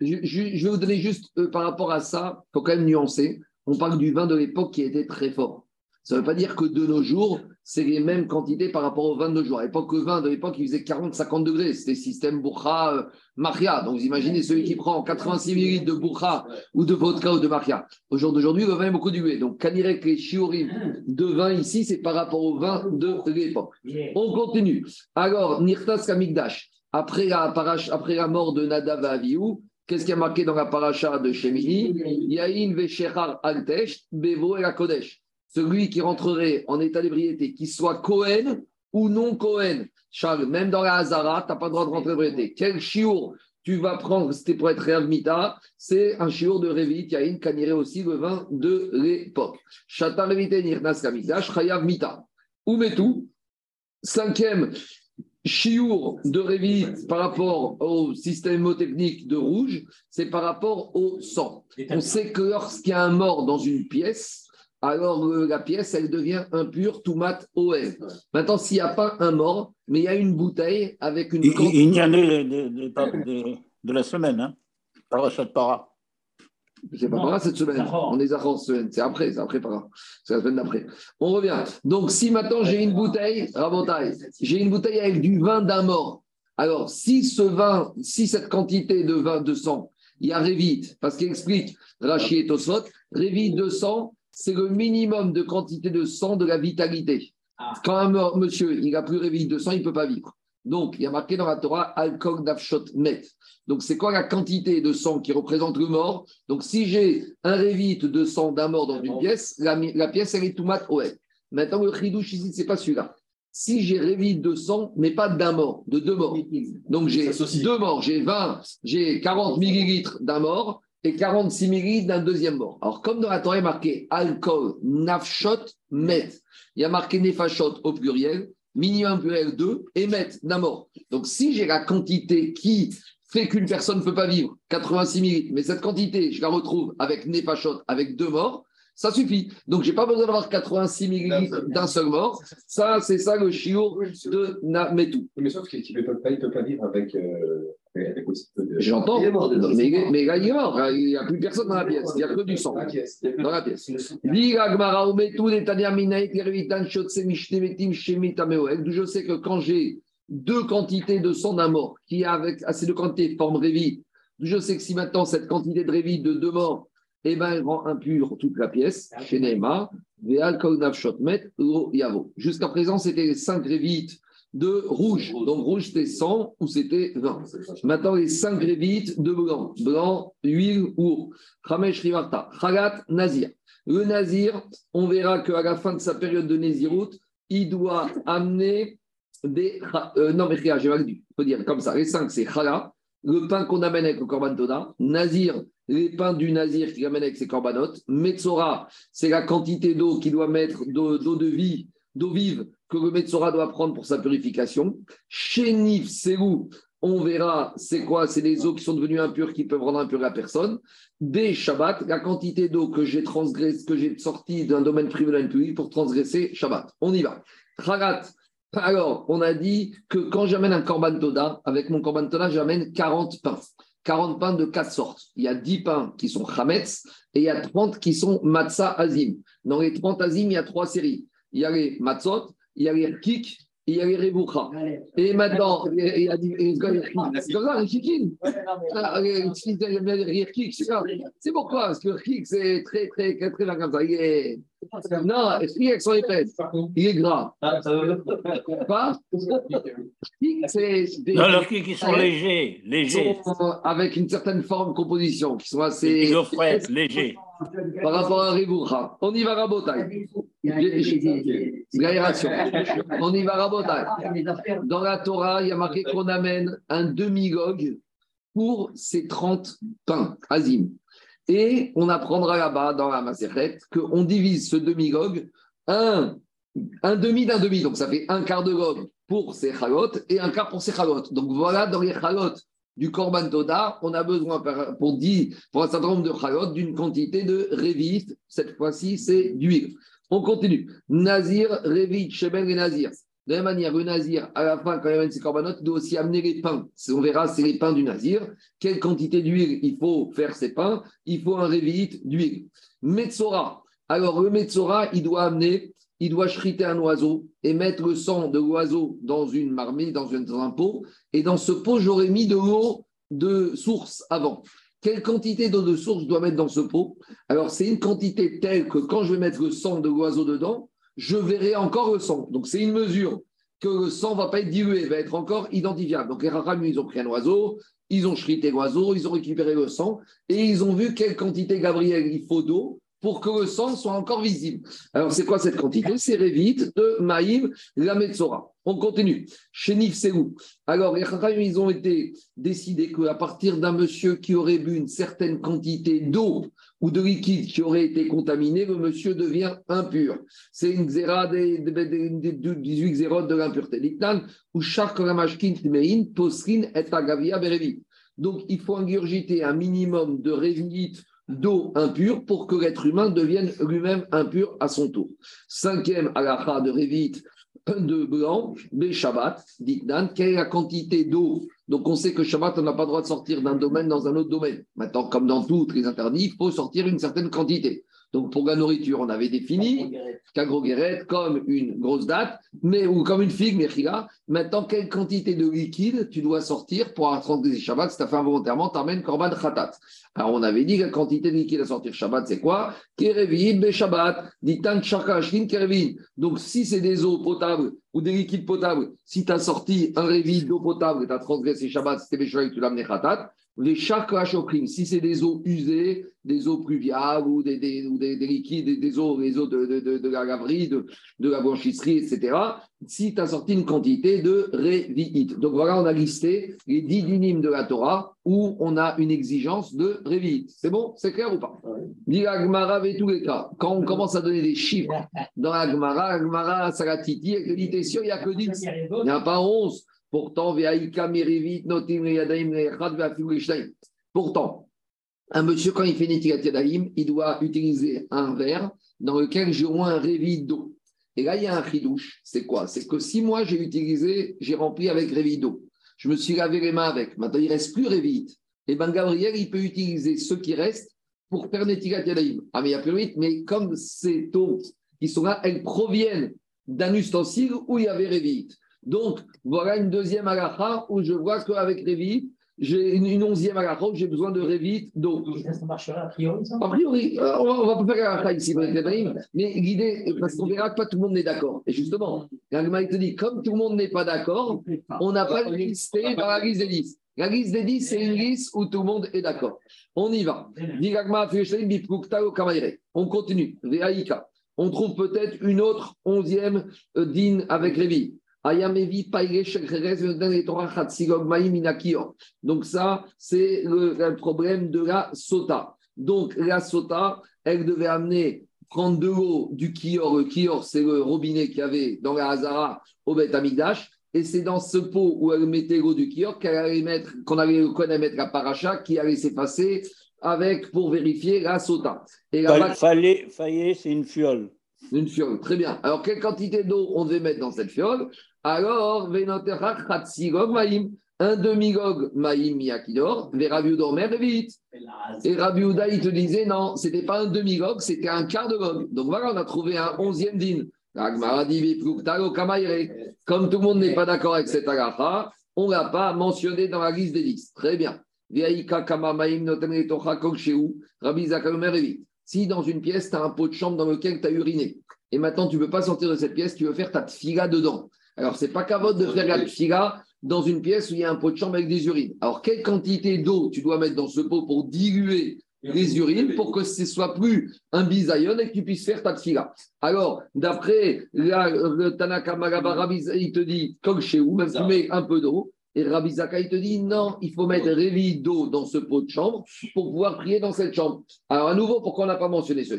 je- je vais vous donner juste euh, par rapport à ça, il faut quand même nuancer. On parle du vin de l'époque qui était très fort. Ça ne veut pas dire que de nos jours, c'est les mêmes quantités par rapport au vin de nos jours. À l'époque, le vin de l'époque, il faisait 40-50 degrés. C'était système Bourra, euh, Maria. Donc, vous imaginez celui qui prend 86 ml de Bourra ou de vodka ou de Maria. Au jour d'aujourd'hui, le vin est beaucoup dilué. Donc, Kanirek et Shiurim de vin ici, c'est par rapport au vin de l'époque. On continue. Alors, Nirtas Kamikdash, après la, parache- après la mort de Nadav et Avihu, qu'est-ce qui a marqué dans la paracha de Shemini? Yahin Veshechar Altesh, Bevo et la Kodesh. Celui qui rentrerait en état d'ébriété, qu'il soit Cohen ou non Cohen. Charles, même dans la Hazara, tu n'as pas le droit de rentrer en ébriété. Quel chiour tu vas prendre, c'était pour être Réav Mita, c'est un chiour de Révit, Yahin, Kaniré aussi le vin de l'époque. Shata Revite Nirnas Kamikdash, Chayav Mita. Oumetou, cinquième chiour de Révit par rapport au système hémotechnique de rouge, c'est par rapport au sang. On sait que lorsqu'il y a un mort dans une pièce, alors euh, la pièce, elle devient impure, tout mat OL. Maintenant, s'il n'y a pas un mort, mais il y a une bouteille avec une Il, il- y en a des- des- des- de la semaine, hein, parachat para. C'est pas par là cette semaine. On est cette semaine. C'est après, c'est après par là. C'est la semaine d'après. On revient. Donc, si maintenant j'ai une bouteille, Rabotai, j'ai une bouteille avec du vin d'un mort. Alors, si ce vin, si cette quantité de vin de sang, il y a Révit, parce qu'il explique Rachid et Tosfot, Révit de sang, c'est le minimum de quantité de sang de la vitalité. Ah. Quand un mort- monsieur, il n'a plus Révit de sang, il ne peut pas vivre. Donc, il y a marqué dans la Torah, alcool d'afshot met. Donc, c'est quoi la quantité de sang qui représente le mort? Donc, si j'ai un révite de sang d'un mort dans une pièce, la, pièce, elle est tout mat ouais. Maintenant, le chidouche ici, c'est pas celui-là. Si j'ai révite de sang, mais pas d'un mort, de deux morts. Donc, j'ai deux morts, j'ai 20, j'ai 40 millilitres d'un mort et 46 millilitres d'un deuxième mort. Alors, comme dans la Torah, il y a marqué alcool, nafshot, met. Il y a marqué nefashot au pluriel, minimum pluriel 2 et met d'un mort. Donc, si j'ai la quantité qui fait qu'une personne ne peut pas vivre 86 millilitres, mais cette quantité, je la retrouve avec nefashot, avec deux morts, ça suffit. Donc, je n'ai pas besoin d'avoir 86 millilitres d'un seul mort. Ça, c'est ça le chiot de Nametou. Mais sauf qu'il ne peut, pas- il peut pas vivre avec, euh, avec aussi peu de. J'entends, mais, mais là, il n'y a plus personne dans la pièce. Il n'y a que du sang Ah, dans la pièce. D'où je sais que quand j'ai deux quantités de sang d'un mort qui, avec assez de quantités, forment révite, je sais que si maintenant cette quantité de révite de deux morts, eh ben, elle rend impure toute la pièce, chez Neymar, Jusqu'à présent, c'était cinq révites de rouge. Donc rouge, c'était 100 ou c'était 20. Maintenant, les 5 révites de blanc. Blanc, huile ou Ramesh Rivarta. Khagat, Nazir. Le Nazir, on verra qu'à la fin de sa période de Nézirut, il doit amener des. Euh, non, mais j'ai mal dit. Il faut dire comme ça. Les 5, c'est Khala, le pain qu'on amène avec le Korban Toda. Nazir, les pains du Nazir qu'il amène avec ses corbanotes. Metzora, c'est la quantité d'eau qu'il doit mettre, d'eau de vie, d'eau vive que le Metzora doit prendre pour sa purification. Chez Nif, c'est où on verra c'est quoi C'est les eaux qui sont devenues impures qui peuvent rendre impure la personne. Des Shabbat, la quantité d'eau que j'ai transgressé, que j'ai sorti d'un domaine privé d'un pour transgresser Shabbat. On y va. Tragat. Alors, on a dit que quand j'amène un Korban Toda, avec mon Korban Toda, j'amène 40 pains. 40 pains de quatre sortes. Il y a 10 pains qui sont Chametz et il y a 30 qui sont Matzah Azim. Dans les 30 Azim, il y a trois séries. Il y a les Matzot, il y a les Kik il y a les. Et maintenant, il y a les Chikin. C'est pourquoi Parce que Kik, c'est très, très, très, très. Il est... Non, les avec son épaisse. Il est gras. Pas c'est des... Non, Kik, ils sont légers. légers. Avec une certaine forme, composition, qui sont assez. Des légers. Par rapport à Reboucha. On y va, Rabotai. On y va, dans la Torah, il y a marqué qu'on amène un demi-gog pour ces 30 pains, Azim. Et on apprendra là-bas, dans la Maseret, qu'on divise ce demi-gog, un, un demi d'un demi. Donc ça fait un quart de gog pour ces chalot et un quart pour ces chalot. Donc voilà, dans les chalot du Korban Toda, on a besoin pour, 10, pour un certain nombre de chalot d'une quantité de révit. Cette fois-ci, c'est d'huile. On continue. Nazir, révit, Shebel et Nazir. De la même manière, le nazir, à la fin, quand il amène ses corbanotes, il doit aussi amener les pains. On verra, c'est les pains du nazir. Quelle quantité d'huile il faut faire ces pains? Il faut un révite d'huile. Metzora. Alors, le Metzora, il doit amener, il doit chriter un oiseau et mettre le sang de l'oiseau dans une marmite, dans, dans un pot. Et dans ce pot, j'aurais mis de l'eau de source avant. Quelle quantité d'eau de source je dois mettre dans ce pot? Alors, c'est une quantité telle que quand je vais mettre le sang de l'oiseau dedans, je verrai encore le sang. Donc, c'est une mesure que le sang ne va pas être dilué, va être encore identifiable. Donc, les Raham, ils ont pris un oiseau, ils ont chrité l'oiseau, ils ont récupéré le sang et ils ont vu quelle quantité, Gabriel, il faut d'eau pour que le sang soit encore visible. Alors, c'est quoi cette quantité? C'est Révite de Maïm, la Metzora. On continue. Chez où Alors, les ils ont été décidés qu'à partir d'un monsieur qui aurait bu une certaine quantité d'eau ou de liquide qui aurait été contaminé, le monsieur devient impur. C'est une xéra des, 18 xérotes de l'impureté. et Donc, il faut ingurgiter un minimum de révite d'eau impure pour que l'être humain devienne lui-même impur à son tour. Cinquième halakha de Révit de blanc, B Shabbat, dit Dan, quelle est la quantité d'eau? Donc on sait que Shabbat, on n'a pas le droit de sortir d'un domaine dans un autre domaine. Maintenant, comme dans tous les interdits, il faut sortir une certaine quantité. Donc pour la nourriture, on avait défini qu'agroguérette comme une grosse date, mais ou comme une figue, mechila. Maintenant, quelle quantité de liquide tu dois sortir pour transgresser Shabbat Si tu as fait involontairement, tu amènes Korban Khatat. Alors on avait dit que la quantité de liquide à sortir Shabbat, c'est quoi? Kerevin be Shabbat, ditan kerevin. Donc si c'est des eaux potables ou des liquides potables, si tu as sorti un révit d'eau potable et tu as transgressé Shabbat, c'était Béchaï, tu l'as amené Khatat. Les chakra si c'est des eaux usées, des eaux pluviales ou des, des, des, des liquides, des eaux, les eaux de, de, de, de la laverie, de, la blanchisserie, etc., si tu as sorti une quantité de révi'it. Donc voilà, on a listé les dix dynimes de la Torah où on a une exigence de révi'it. C'est bon? C'est clair ou pas? Dit et tous les cas. Quand on commence à donner des chiffres [laughs] dans la Gemara, la Gemara, ça la titille, elle dit, t'es sûr, il n'y a que 10. Il n'y a pas 11. Pourtant, Pourtant, un monsieur, quand il fait Netilat il doit utiliser un verre dans lequel j'ai au moins un d'eau. Et là, il y a un chidouche. C'est quoi? C'est que si moi, j'ai utilisé, j'ai rempli avec révit d'eau, je me suis lavé les mains avec, maintenant, il ne reste plus révit. Et eh bien, Gabriel, il peut utiliser ce qui reste pour faire Netilat. Ah, mais il y a plus vite, mais comme ces eaux qui sont là, elles proviennent d'un ustensile où il y avait révit. Donc, voilà une deuxième halakha où je vois qu'avec Révit, j'ai une, une onzième halakha où j'ai besoin de Révit d'eau. Ça marcherait a priori, ça? A priori, on va, on va pas faire halakha ici, mais l'idée, parce qu'on verra que pas tout le monde n'est d'accord. Et justement, te dit, comme tout le monde n'est pas d'accord, on n'a pas listé dans la liste des 10. La liste des 10, c'est une liste où tout le monde est d'accord. On y va. On continue. On trouve peut-être une autre onzième euh, din avec Révi. Ayamevi. Donc, ça, c'est le, le problème de la sota. Donc, la sota, elle devait amener, prendre de l'eau du kior. Le kior, c'est le robinet qu'il y avait dans la Hazara au Beth Amigdash. Et c'est dans ce pot où elle mettait l'eau du kior qu'elle allait mettre, qu'on allait mettre la paracha qui allait s'effacer avec, pour vérifier la sota. Et la Fallait, fallait, c'est une fiole. une fiole, très bien. Alors, quelle quantité d'eau on devait mettre dans cette fiole? Alors, un demi-gog Maïm Yakidor. Et Rabbi Houda, il te disait non, c'était pas un demi-gog, c'était un quart de gog. Donc voilà, on a trouvé un onzième din. Comme tout le monde n'est pas d'accord avec cette agacha, on ne l'a pas mentionné dans la liste des dix. Très bien. Si dans une pièce, tu as un pot de chambre dans lequel tu as uriné, et maintenant tu ne peux pas sortir de cette pièce, tu veux faire ta tfila dedans. Alors, c'est pas cavote de faire la tfila dans une pièce où il y a un pot de chambre avec des urines. Alors, quelle quantité d'eau tu dois mettre dans ce pot pour diluer les urines pour que ce soit plus un bisayon et que tu puisses faire ta tfila Alors, d'après la- le Tanaka Magaba, Rabbi Zaka, il te dit, comme chez vous, même tu mets un peu d'eau. Et Rabbi Zaka, il te dit, non, il faut mettre révi d'eau dans ce pot de chambre pour pouvoir prier dans cette chambre. Alors, à nouveau, pourquoi on n'a pas mentionné ce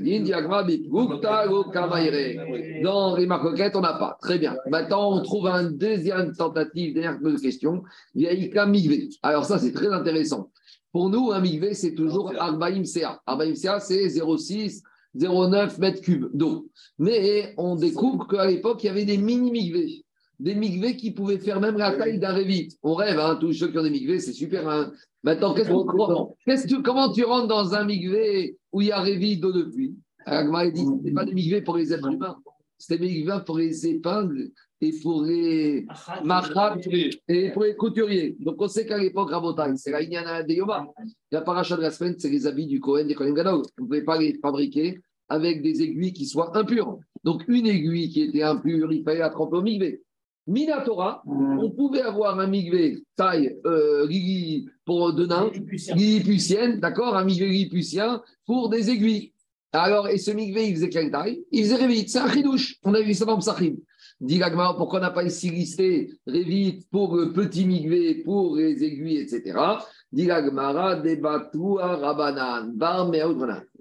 Kamaire. Dans les marcoquettes, on n'a pas. Très bien. Maintenant, on trouve un deuxième tentative, dernière question. Yaïka Migvé. Alors, ça, c'est très intéressant. Pour nous, un Migvé, c'est toujours Arbaïm CA. Arbaïm CA, c'est 0,6, 0,9 mètres cubes d'eau. Mais on découvre qu'à l'époque, il y avait des mini Migvé. Des migvés qui pouvaient faire même la taille d'un révite. On rêve, hein, tous ceux qui ont des migvés, c'est super. hein. Maintenant, qu'est-ce qu'on- comment, que- comment tu rentres dans un migvé où il y a révite d'eau de pluie Agma dit ce pas des migvés pour les êtres humains, c'était des migvés pour les épingles et pour les machat et pour les couturiers. Donc on sait qu'à l'époque, Rabotai, c'est la Inyana de Yoma. La paracha de la semaine, c'est les habits du Kohen, des Kohen Gadol. Vous ne pouvez pas les fabriquer avec des aiguilles qui soient impures. Donc une aiguille qui était impure, il fallait la tremper au migvé. Minatora, on pouvait avoir un migvé taille euh, pour de nains, Lilliputienne, d'accord, un migvé lilliputien pour des aiguilles. Alors, et ce migvé, il faisait quelle taille? Il faisait révite, c'est un chidouche. On a vu ça dans Psachim. Dit l'Agmara, pourquoi on n'a pas ici listé révite pour le petit migvé, pour les aiguilles, etc. Dit débatua rabanan, bar.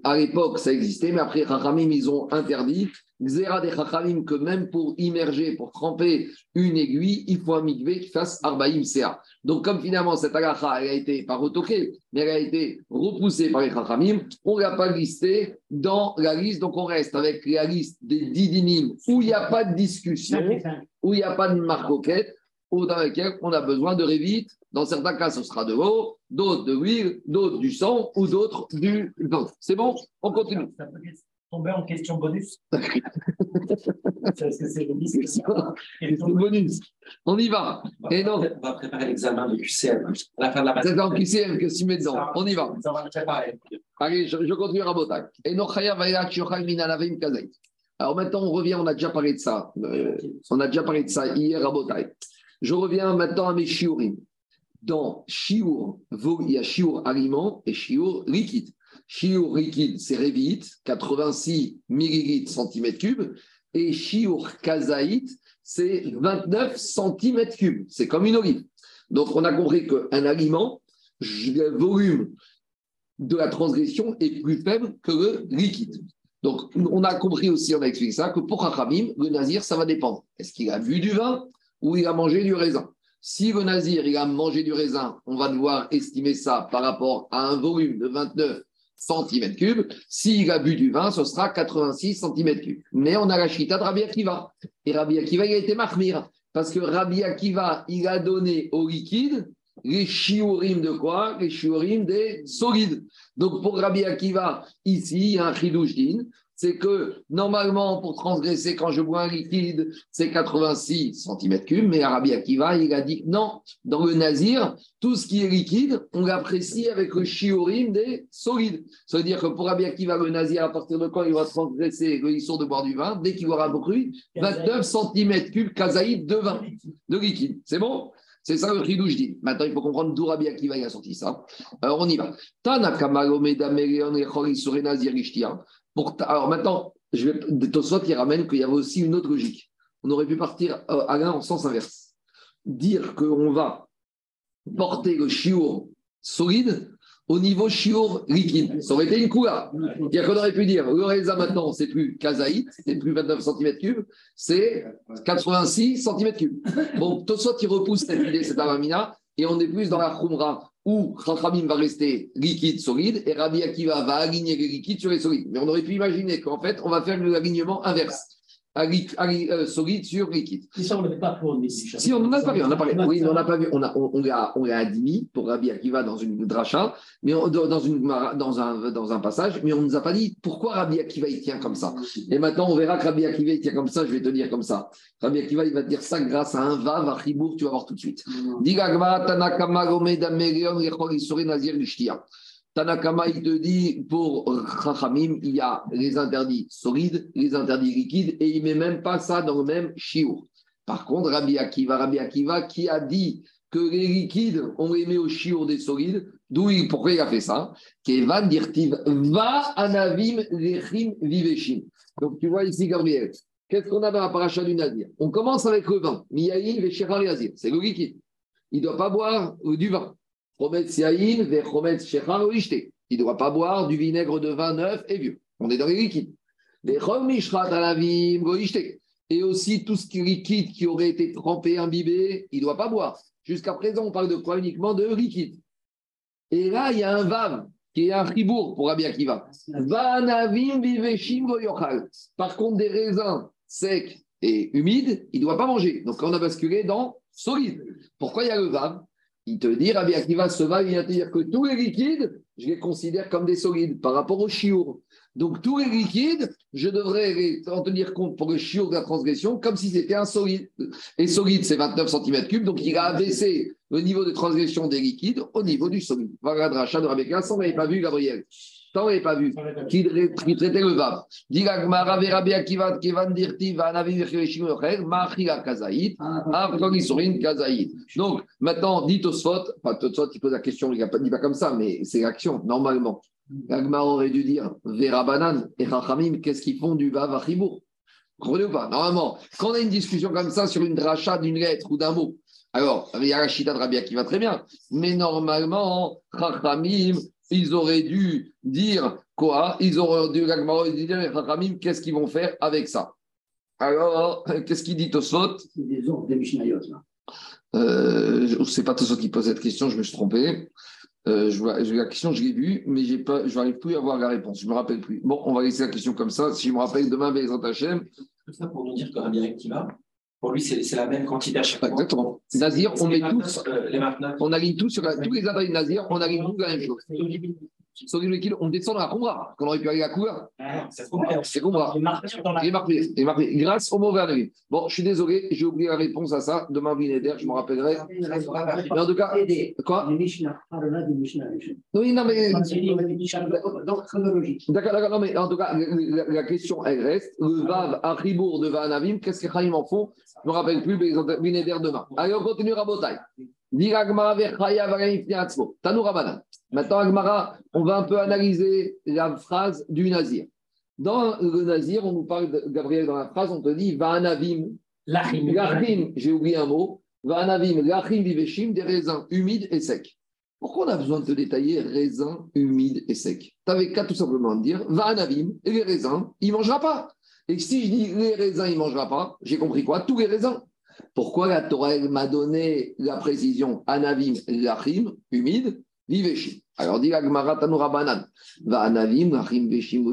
À l'époque, ça existait, mais après, Chachamim, ils ont interdit. Xéra des Chachamim, que même pour immerger, pour tremper une aiguille, il faut un migvé qui fasse Arbaïm CA. Donc, comme finalement, cette agacha, elle a été pas retoquée, mais elle a été repoussée par les Chachamim, on ne l'a pas listé dans la liste. Donc, on reste avec la liste des didinim où il n'y a pas de discussion, où il n'y a pas de marcoquette, ou dans laquelle on a besoin de révite. Dans certains cas, ce sera de l'eau, d'autres de l'huile, d'autres du sang, ou d'autres du. C'est bon? On continue. Tomber en question bonus. [laughs] Parce que c'est le C'est bonus. On y va. Et non, On va préparer l'examen de QCM à la fin de la c'est dans QCM que mets dedans. On y va. Ça va préparer. Allez, je, je continue à Botak. Et. Alors maintenant, on revient, on a déjà parlé de ça. Euh, on a déjà parlé de ça hier à Botaï. Je reviens maintenant à mes shiurim. Dans shiur, il y a shiur aliment et shiur liquide. Shiur liquide, c'est révite, 86 millilitres centimètres cubes. Et shiur kazaït, c'est 29 centimètres cubes. C'est comme une olive. Donc on a compris qu'un aliment, le volume de la transgression est plus faible que le liquide. Donc, on a compris aussi, on a expliqué ça, que pour Chachamim, le nazir, ça va dépendre. Est-ce qu'il a bu du vin ou il a mangé du raisin? Si le nazir, il a mangé du raisin, on va devoir estimer ça par rapport à un volume de 29 cm3. S'il a bu du vin, ce sera 86 cm3. Mais on a la chita de Rabbi Akiva. Et Rabbi Akiva, il a été mahmir. Parce que Rabbi Akiva, il a donné au liquide les shiurim de quoi? Les shiurim des solides. Donc pour Rabbi Akiva, ici, il y a un chidouj din, c'est que normalement, pour transgresser quand je bois un liquide, c'est 86 cm3, mais Rabbi Akiva, il a dit que non, dans le nazir, tout ce qui est liquide, on l'apprécie avec le shiurim des solides. Ça veut dire que pour Rabbi Akiva, le nazir, à partir de quand il va transgresser le histoire de boire du vin, dès qu'il aura brûlé 29 cm3 kazaïd de vin, de liquide. C'est bon? C'est ça le chidouj dit. Maintenant, il faut comprendre d'où Rabbi Akiva a sorti ça. Alors, on y va. Alors maintenant, je vais, il ramène qu'il y avait aussi une autre logique. On aurait pu partir euh, à l'un en sens inverse. Dire qu'on va porter le chiour solide au niveau chiour liquide. Ça aurait été une y a qu'on aurait pu dire, le reza maintenant, c'est plus kazaït, c'est plus 29 cm3, c'est 86 cm3. Bon, Tosot, il repousse cette idée, cette avamina, et on est plus dans la khumra où Chachamim va rester liquide, solide, et Rabbi Akiva va aligner les liquides sur les solides. Mais on aurait pu imaginer qu'en fait, on va faire l'alignement inverse. Euh, solide sur liquide. Mais ça, on n'avait pas pour Si, on n'en a pas vu. On a parlé. Oui, on n'a pas vu. On, on, l'a, on l'a admis pour Rabbi Akiva dans une dracha, mais dans, une, dans, un, dans un passage, mais on ne nous a pas dit pourquoi Rabbi Akiva il tient comme ça. Et maintenant, on verra que Rabbi Akiva il tient comme ça, je vais te dire comme ça. Rabbi Akiva, il va te dire ça grâce à un vav à Chibour, tu vas voir tout de suite. Tanakama, il te dit, pour Chachamim, il y a les interdits solides, les interdits liquides, et il ne met même pas ça dans le même chiour. Par contre, Rabbi Akiva, Rabbi Akiva, qui a dit que les liquides, on les au chiour des solides, d'où il, pourquoi il a fait ça? Kevan dirtiv va anavim lechim viveshim. Donc tu vois ici, Gabriel, qu'est-ce qu'on a dans la paracha du Nazir? On commence avec le vin, miyaïn veshechar yazir, c'est le liquide. Il ne doit pas boire du vin. Il ne doit pas boire du vinaigre de vin neuf et vieux. On est dans les liquides. Et aussi tout ce qui est liquide qui aurait été trempé, imbibé, il ne doit pas boire. Jusqu'à présent, on parle de quoi uniquement De liquide. Et là, il y a un vav qui est un fribourg pour Rabbi Akiva. Par contre, des raisins secs et humides, il ne doit pas manger. Donc, on a basculé dans solide. Pourquoi il y a le vav? Il te dit, Rabbi Akiva se va, il vient te dire que tous les liquides, je les considère comme des solides par rapport au chiour. Donc tous les liquides, je devrais en tenir compte pour le chiour de la transgression comme si c'était un solide. Et solide, c'est 29 cm3, donc il a abaissé le niveau de transgression des liquides au niveau du solide. Voilà de Rabbi Akiva, on n'avait pas vu, Gabriel. Ça, on n'avait pas vu. Qui, traitait le vav. Donc, maintenant, dit Tosfot, pas Tosfot, il pose la question, il ne dit pas comme ça, mais c'est l'action, normalement. L'Agmar aurait dû dire Vera Banan et Rachamim, qu'est-ce qu'ils font du vav à Chibourg Comprenez ou pas Normalement, quand on a une discussion comme ça sur une dracha d'une lettre ou d'un mot, alors, il y a la chita de Rabia qui va très bien, mais normalement, Rachamim, ils auraient dû dire quoi Ils auraient dû dire, qu'est-ce qu'ils vont faire avec ça? Alors, [laughs] qu'est-ce qu'il dit Tosot C'est des ordres des Mishnayot, là. Euh, je sais pas Tosot qui pose cette question, je me suis trompé. Euh, je vois, la question, je l'ai vue, mais pas, je n'arrive plus à avoir la réponse. Je ne me rappelle plus. Bon, on va laisser la question comme ça. Si je me rappelle demain, Bézant Hachem. Tout ça pour nous dire que Rabbi Akiva, pour lui, c'est la même quantité à chaque fois. Exactement. Nazir, on met tous. Euh, les on aligne tous sur la, tous les de Nazir, on aligne tous la même chose. Sur les liquides, on descend dans la Khumra, qu'on aurait pu aller à la Ah, c'est Khumra. Il est marqué, il est marqué. Grâce au mauvais avis. Bon, je suis désolé, j'ai oublié la réponse à ça. Demain, Vinéder, je me rappellerai. Mais en tout cas, quoi Oui, non, mais. D'accord, d'accord, non, mais en tout cas, la, question, elle reste. Le Vav à Ribourg de Vanavim, qu'est-ce que Chaim en font? Je ne me rappelle plus, mais Vinéder demain. Allez, on continue à Botaï. Maintenant, Agmara, on va un peu analyser la phrase du Nazir. Dans le Nazir, on nous parle, de, Gabriel, dans la phrase, on te dit Va anavim, lachim, j'ai oublié un mot, Va anavim, lachim viveshim, des raisins humides et secs. Pourquoi on a besoin de te détailler raisins humides et secs? Tu n'avais qu'à tout simplement dire Va anavim, et les raisins, il ne mangera pas. Et si je dis les raisins, il ne mangera pas, j'ai compris quoi? Tous les raisins. Pourquoi la Torah m'a donné la précision Anavim, lachim, humide, viveshim alors, dit Agmara Tanoura Banan. Va anavim, rachim, veshim,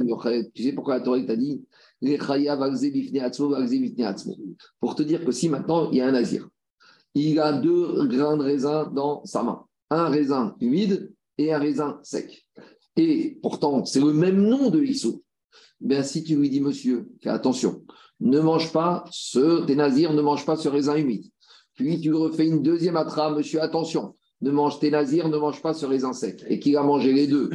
Tu sais pourquoi la Torah t'a dit Pour te dire que si maintenant il y a un nazir, il a deux grains de raisin dans sa main. Un raisin humide et un raisin sec. Et pourtant, c'est le même nom de Issou. Ben, si tu lui dis, monsieur, fais attention, ne mange pas ce, tes nazirs, ne mange pas ce raisin humide. Puis tu refais une deuxième atra, monsieur, attention, ne mange tes nazirs, ne mange pas ce raisin sec. Et qu'il a mangé les deux,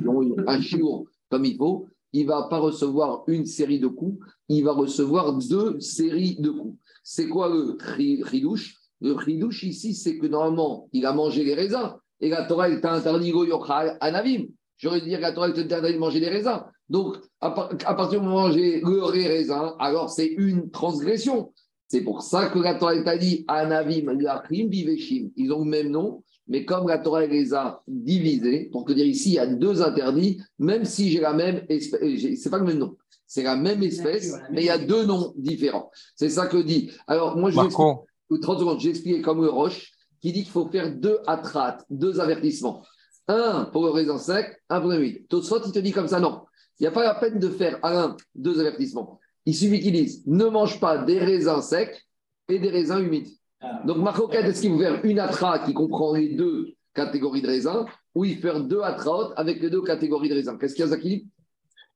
un chiour comme il faut, il ne va pas recevoir une série de coups, il va recevoir deux séries de coups. C'est quoi le ridouche Le ridouche ici, c'est que normalement, il a mangé les raisins. Et la Torah, elle t'a interdit goyochal anavim. J'aurais dû dire que la Torah, t'a interdit de manger des raisins. Donc, à, partir du moment où j'ai le raisin, alors c'est une transgression. C'est pour ça que la Torah t'a dit Anavim, Lachim, Viveshim. Ils ont le même nom, mais comme la Torah les a divisés, pour te dire ici, il y a deux interdits, même si j'ai la même espèce, euh, c'est pas le même nom, c'est la même espèce, mais il y a deux noms différents. C'est ça que dit. Alors, moi, je vais 30 secondes, j'ai expliqué comme le Roche, qui dit qu'il faut faire deux atrates, deux avertissements. Un pour le raisin sec, un pour le huile. Tosfot, il te dit comme ça, non. Il n'y a pas la peine de faire un, deux avertissements. Il suffit qu'il dise ne mange pas des raisins secs et des raisins humides. Ah. Donc, Marco, est-ce qu'il veut faire une atra qui comprend les deux catégories de raisins ou il fait deux atraot avec les deux catégories de raisins Qu'est-ce qu'il y a, Zaki?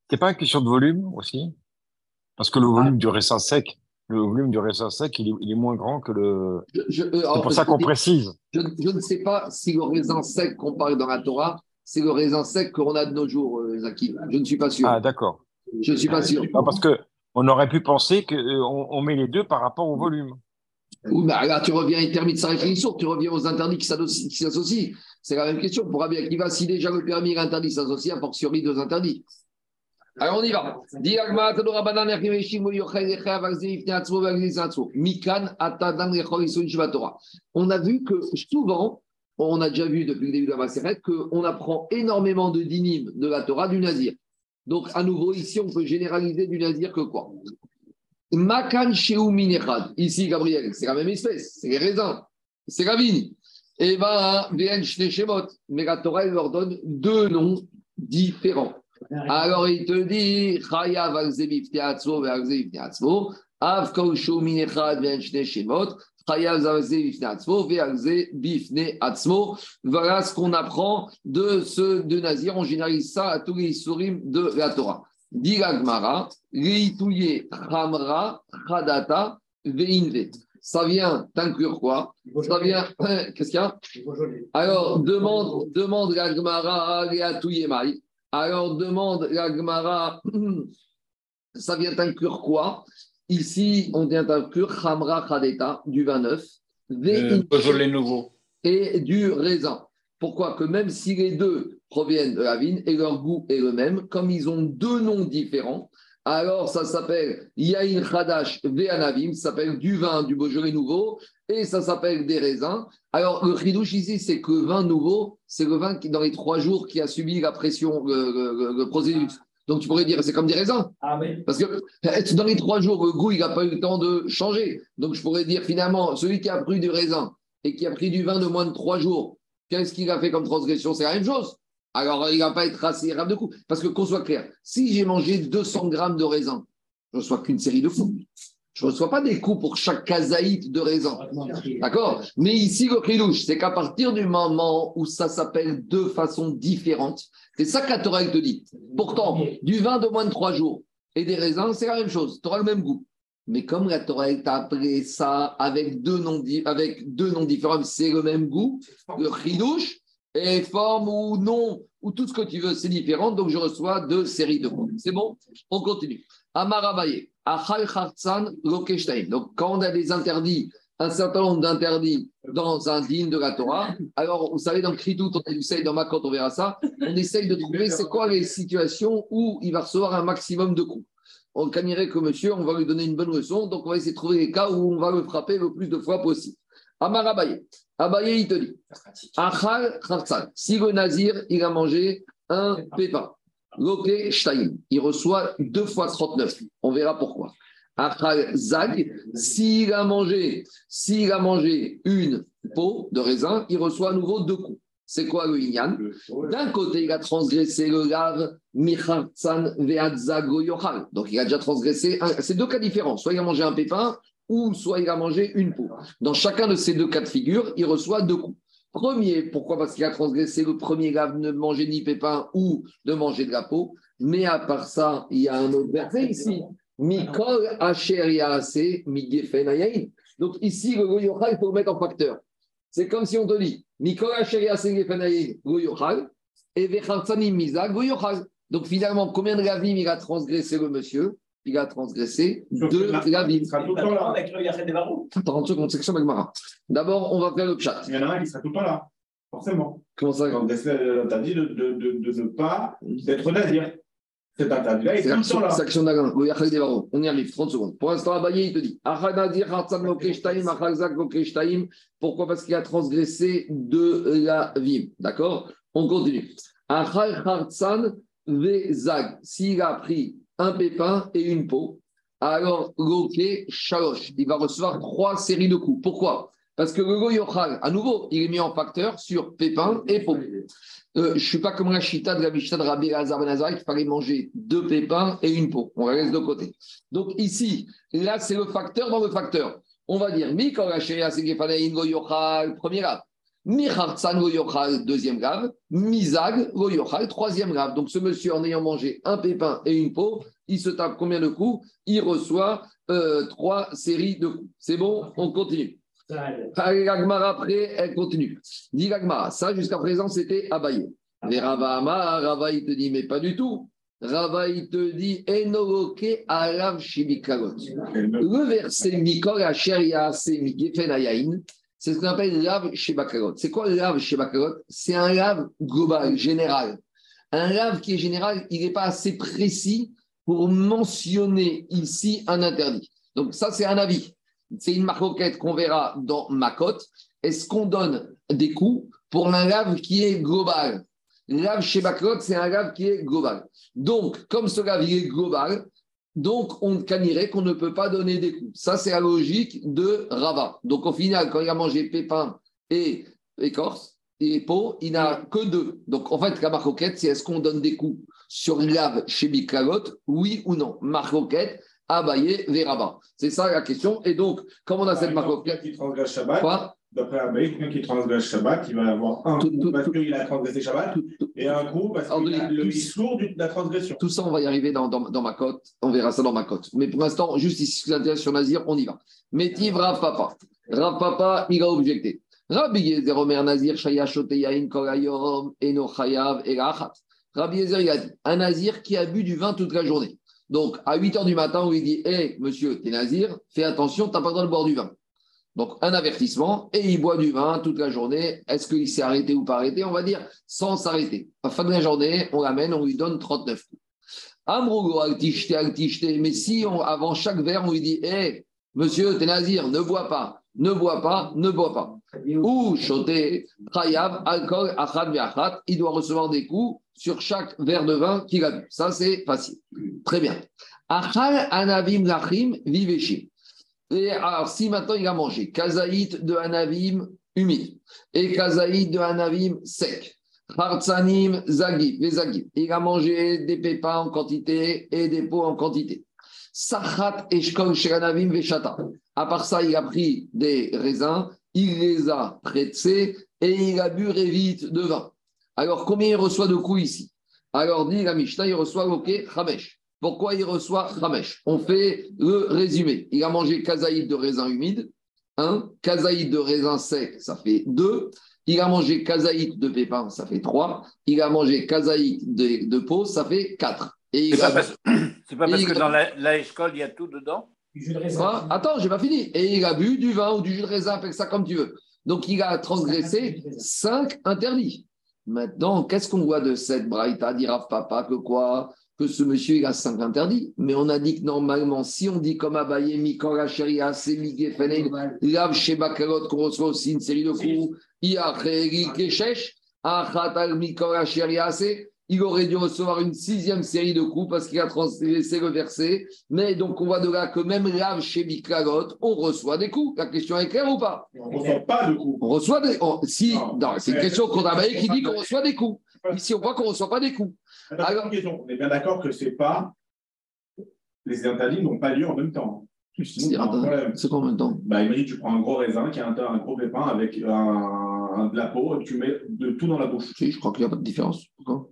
C'est pas une question de volume aussi? Parce que le volume du raisin sec, le volume du raisin sec, il est, moins grand que le. Euh, c'est pour ça qu'on précise. Je, ne sais pas si le raisin sec qu'on parle dans la Torah, c'est le raisin sec qu'on a de nos jours, euh, Zaki. Je ne suis pas sûr. Ah, d'accord. Je ne suis pas sûr. parce que on aurait pu penser qu'on euh, on met les deux par rapport au volume. Oui, mais là, tu reviens à termine sa réflexion, tu reviens aux interdits qui s'associent. C'est la même question. Pour Rabbi Akiva, si déjà le permis et l'interdit s'associent, a fortiori deux interdits. Alors on y va. On a vu que souvent, on a déjà vu depuis le début de la Maseret, qu'on apprend énormément de dynimes de la Torah du Nazir. Donc à nouveau, ici, on peut généraliser du Nazir que quoi? Makan. Ici, Gabriel, c'est la même espèce, c'est les raisins, c'est la vigne. Et bien, mais la Torah leur donne deux noms différents. Alors il te dit, Chaya Valzebif Teatzvo, Valzebif Teatzvo, Av Kaushu Minechad, Vien Shemot, Chaya Valzebif Teatzvo, Bifne Atzmo. Voilà ce qu'on apprend de ce de Nazir. On généralise ça à tous les sourim de la Torah. Diragmara, Reitouye Ramra, Khadata, Veinve. Ça vient t'inclure quoi? Ça vient. Qu'est-ce qu'il y a? Alors, demande, demande la Gemara, Mai. Alors, demande la Gemara, [clears throat] ça vient t'inclure quoi? Ici, on vient t'inclure Hamra Khadeta, du 29. Euh, nouveau. Et du raisin. Pourquoi? Que même si les deux proviennent de la vigne et leur goût est le même, comme ils ont deux noms différents, alors ça s'appelle Yain Khadash Ve'anavim, ça s'appelle du vin du Beaujolais nouveau, et ça s'appelle des raisins. Alors le chidouche ici, c'est que le vin nouveau, c'est le vin qui, dans les trois jours, qui a subi la pression, le, le, Donc tu pourrais dire, c'est comme des raisins. Ah oui. Parce que dans les trois jours, le goût, il n'a pas eu le temps de changer. Donc je pourrais dire, finalement, celui qui a pris du raisin et qui a pris du vin de moins de trois jours, Qu'est-ce qu'il a fait comme transgression? C'est la même chose. Alors, il ne va pas être assez grave de coups. Parce que qu'on soit clair, si j'ai mangé 200 grammes de raisin, je ne reçois qu'une série de coups. Je ne reçois pas des coups pour chaque kazaït de raisin. D'accord? Mais ici, le cridouche, c'est qu'à partir du moment où ça s'appelle de façon différente, c'est ça que la Torah te dit. Pourtant, du vin de moins de trois jours et des raisins, c'est la même chose. Tu auras le même goût. Mais comme la Torah t'a appelé ça avec deux noms, avec deux noms différents, c'est le même goût, le chidouche, et forme ou nom, ou tout ce que tu veux, c'est différent, donc je reçois deux séries de mots. C'est bon? On continue. Amarabaye, Achal Khartsan Lokeshtaim. Donc quand on a des interdits, un certain nombre d'interdits dans un digne de la Torah, alors vous savez, dans le Kritout, on essaye, dans quand on verra ça, on essaye de trouver c'est quoi les situations où il va recevoir un maximum de coups on cagnerait que monsieur, on va lui donner une bonne leçon, donc on va essayer de trouver les cas où on va le frapper le plus de fois possible. Amar Abaye. Abaye, il te dit Achal Si le nazir, il a mangé un pépin, il reçoit deux fois 39. On verra pourquoi. Achal Zag, s'il a mangé, s'il a mangé une peau de raisin, il reçoit à nouveau deux coups. C'est quoi le Inyan? D'un côté, il a transgressé le lave Michartsan Veadzago Yochal. Donc, il a déjà transgressé. C'est deux cas différents. Soit il a mangé un pépin, ou soit il a mangé une peau. Dans chacun de ces deux cas de figure, il reçoit deux coups. Premier, pourquoi? Parce qu'il a transgressé le premier grave de manger ni pépin ou de manger de la peau. Mais à part ça, il y a un autre verset ici. Mikol Asher Migefen Donc ici, le goyochal, il faut le mettre en facteur. C'est comme si on te dit Mikol Asher Migefen et. Donc finalement, combien de ravim il a transgressé le monsieur? Il a transgressé deux ravim. Il sera tout le temps là. Attends, seconde, section Magmara. D'abord, on va faire le chat. Il y en a un qui sera tout le temps là. Forcément. Comment ça Quand interdit de, de, de, de ne pas d'être nazir. Cet interdit-là, il est tout le temps là. C'est l'action d'Agan. Le Yachal Devaro. On y arrive, 30 secondes. Pour l'instant, Abaye, il te dit. Pourquoi? Parce qu'il a transgressé de la vim. D'accord? On continue. Achal Hatzan Vezag. S'il a pris un pépin et une peau, alors Loke Shalosh. Il va recevoir trois séries de coups. Pourquoi? Parce que le Goyochal, à nouveau, il est mis en facteur sur pépin et peau. Euh, je ne suis pas comme la chita de la Mishnah de Rabbi Lazar Ben Azar, qu'il fallait manger deux pépins et une peau. On la laisse de côté. Donc ici, là, c'est le facteur dans le facteur. On va dire, Mi Goyochal, premier grave. Mi Hartzan Goyochal, deuxième grave. Mizag Goyochal, troisième grave. Donc ce monsieur, en ayant mangé un pépin et une peau, il se tape combien de coups? Il reçoit euh, trois séries de coups. C'est bon? On continue. L'Agmara après, elle continue. Dit l'Agmara, ça jusqu'à présent c'était abayé. Mais Rava Amar, Rava il te dit, mais pas du tout. Rava il te dit, Enoloke alav shibikagot. Le verset Mikol Asheria Semigefenayain, c'est ce qu'on appelle lave shibakagot. C'est quoi lave shibakagot C'est un lave global, général. Un lave qui est général, il n'est pas assez précis pour mentionner ici un interdit. Donc ça, c'est un avis c'est une maroquette qu'on verra dans Makot. Est-ce qu'on donne des coups pour un lave qui est global? Lave chez Makot, c'est un lave qui est global. Donc, comme ce lave est global, donc on canirait qu'on ne peut pas donner des coups. Ça, c'est la logique de Rava. Donc, au final, quand il a mangé pépin et écorce et peau, il n'a que deux. Donc, en fait, la maroquette, c'est est-ce qu'on donne des coups sur lave chez Biklagot Oui ou non? Maroquette, Abaye Veraba. C'est ça la question. Et donc, comme on a cette. Quelqu'un qui transgresse Shabbat, d'après quelqu'un qui transgresse Shabbat, il va avoir un coup parce qu'il a transgressé Shabbat et un coup parce qu'il a le discours de la transgression. Tout ça, on va y arriver dans, dans, dans, ma cote. On verra ça dans ma cote. Mais pour l'instant, juste ici, sur Nazir, on y va. Métiv Rav Papa. Rav Papa, il a objecté. Rabbi Yezer Omer Nazir, Shaya Shoteyain, Korayom, Eno Chayav, Erachat. Rabbi Yezer, il a dit un Nazir qui a bu du vin toute la journée. Donc, à 8 h du matin, on lui dit Hé, monsieur, t'es nazir, fais attention, t'as pas le droit de boire du vin. Donc, un avertissement, et il boit du vin toute la journée. Est-ce qu'il s'est arrêté ou pas arrêté? On va dire sans s'arrêter. À la fin de la journée, on l'amène, on lui donne 39 coups. Amrougo, altishte, altishte. Mais si avant chaque verre, on lui dit Hé, monsieur, t'es nazir, ne bois pas, ne bois pas, ne bois pas. Ou choté, khayab, alcool, achad, achat, il doit recevoir des coups sur chaque verre de vin qu'il a bu. Ça, c'est facile. Très bien. Achal anavim lachim viveshim. Et alors, si maintenant il a mangé kazaït de anavim humide et kazaït de anavim sec, hartsanim zagi, il a mangé des pépins en quantité et des pots en quantité. Sachat eshkol anavim veshata. À part ça, il a pris des raisins, il les a pressés et il a bu vite de vin. Alors, combien il reçoit de coups ici? Alors, dit la Mishnah, il reçoit OK, Hamesh. Pourquoi il reçoit Hamesh On fait le résumé. Il a mangé kazaïd de raisin humide, 1. Kazaïd de raisin sec, ça fait 2. Il a mangé kazaïd de pépins, ça fait 3. Il a mangé kazaïd de, de peau, ça fait 4. [coughs] C'est pas, parce... pas parce que dans la, la école, il y a tout dedans? Du jus de raisin. attends, j'ai pas fini. Et il a bu du vin ou du jus de raisin, appelle ça comme tu veux. Donc il a transgressé 5 interdits. Maintenant, qu'est-ce qu'on voit de cette braïta? Dira papa que quoi? Que ce monsieur, il a cinq interdits. Mais on a dit que normalement, si on dit comme Abaye, Mikora Sheria, Semigé, Lav Sheba Karot, qu'on reçoit aussi une série de coups, Iacheri Keshesh, Achatal Mikora Sheria, il aurait dû recevoir une sixième série de coups parce qu'il a transgressé le verset. Mais donc, on voit de là que même Lav chez Miklagot, on reçoit des coups. La question est claire ou pas? On ne reçoit pas de coups. On reçoit des Si, c'est une question qu'on a qui dit qu'on reçoit des coups. Ici, on voit qu'on ne reçoit pas des coups. Alors, on est bien d'accord que ce n'est pas. Les interdits n'ont pas lieu en même temps. C'est quoi en même temps bah, dit tu prends un gros raisin qui a un, un gros pépin avec un, de la peau et tu mets de tout dans la bouche. Oui, je crois qu'il n'y a pas de différence. Pourquoi?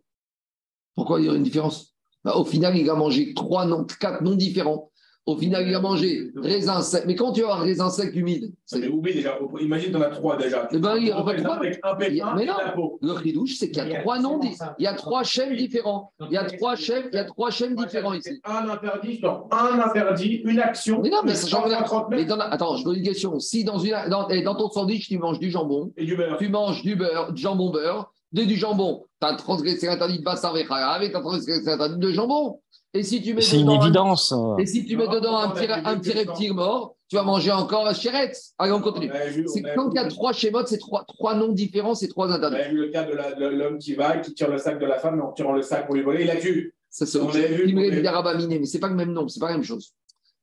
Pourquoi il y a une différence? Bah, Au final, il a mangé trois noms, quatre noms différents. Au final, il a mangé raisin sec. Mais quand tu as un raisin sec humide Mais oublie déjà. Imagine, tu en as trois déjà. Eh ben, il y a avec un pépin mais non, le ridouche, c'est qu'il y a trois noms. Il y a trois chaînes différents. Il y a trois chaînes, il y a trois chaînes différents ici. Un interdit un interdit, une action. Mais non, mais ça change mais dans Attends, je pose une question. Si dans, une... dans, dans ton sandwich, tu manges du jambon, et du beurre. tu manges du beurre, du jambon beurre, de du jambon, tu as transgressé l'interdit de bassin avec tu as transgressé l'interdit de jambon. Et si tu mets c'est une évidence. Et si tu mets dedans un petit, un petit reptile mort, tu vas manger encore la chérette. Allez, on continue. C'est quand il y a trois schémas, c'est trois, trois noms différents, c'est trois interdits. Vous avez vu le cas de l'homme qui va, qui tire le sac de la femme, en tirant le sac pour lui voler, il la tue. Ça, c'est on vu. Il me mais c'est pas le même nom, c'est pas la même chose.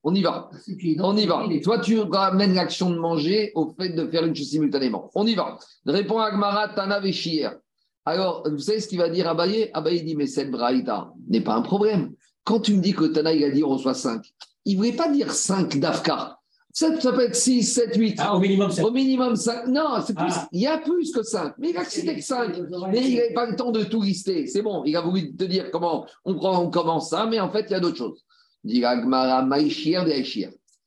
On y va. On y va. Toi, tu ramènes l'action de manger au fait de faire une chose simultanément. On y va. Réponds à Gmara, Tana Alors, vous savez ce qu'il va dire Abaye? Abaye dit, mais cette braïta n'est pas un problème. Quand tu me dis que Tana, il a dit on reçoit 5, il ne voulait pas dire 5 d'Afka. Ça, ça, peut être 6, 7, 8. Ah, au minimum 5. Au minimum 5. Non, plus, ah. il y a plus que 5. Mais il a cité que 5. Mais il n'avait pas le temps de tout lister. C'est bon, il a voulu te dire comment on, prend, on commence ça, mais en fait, il y a d'autres choses.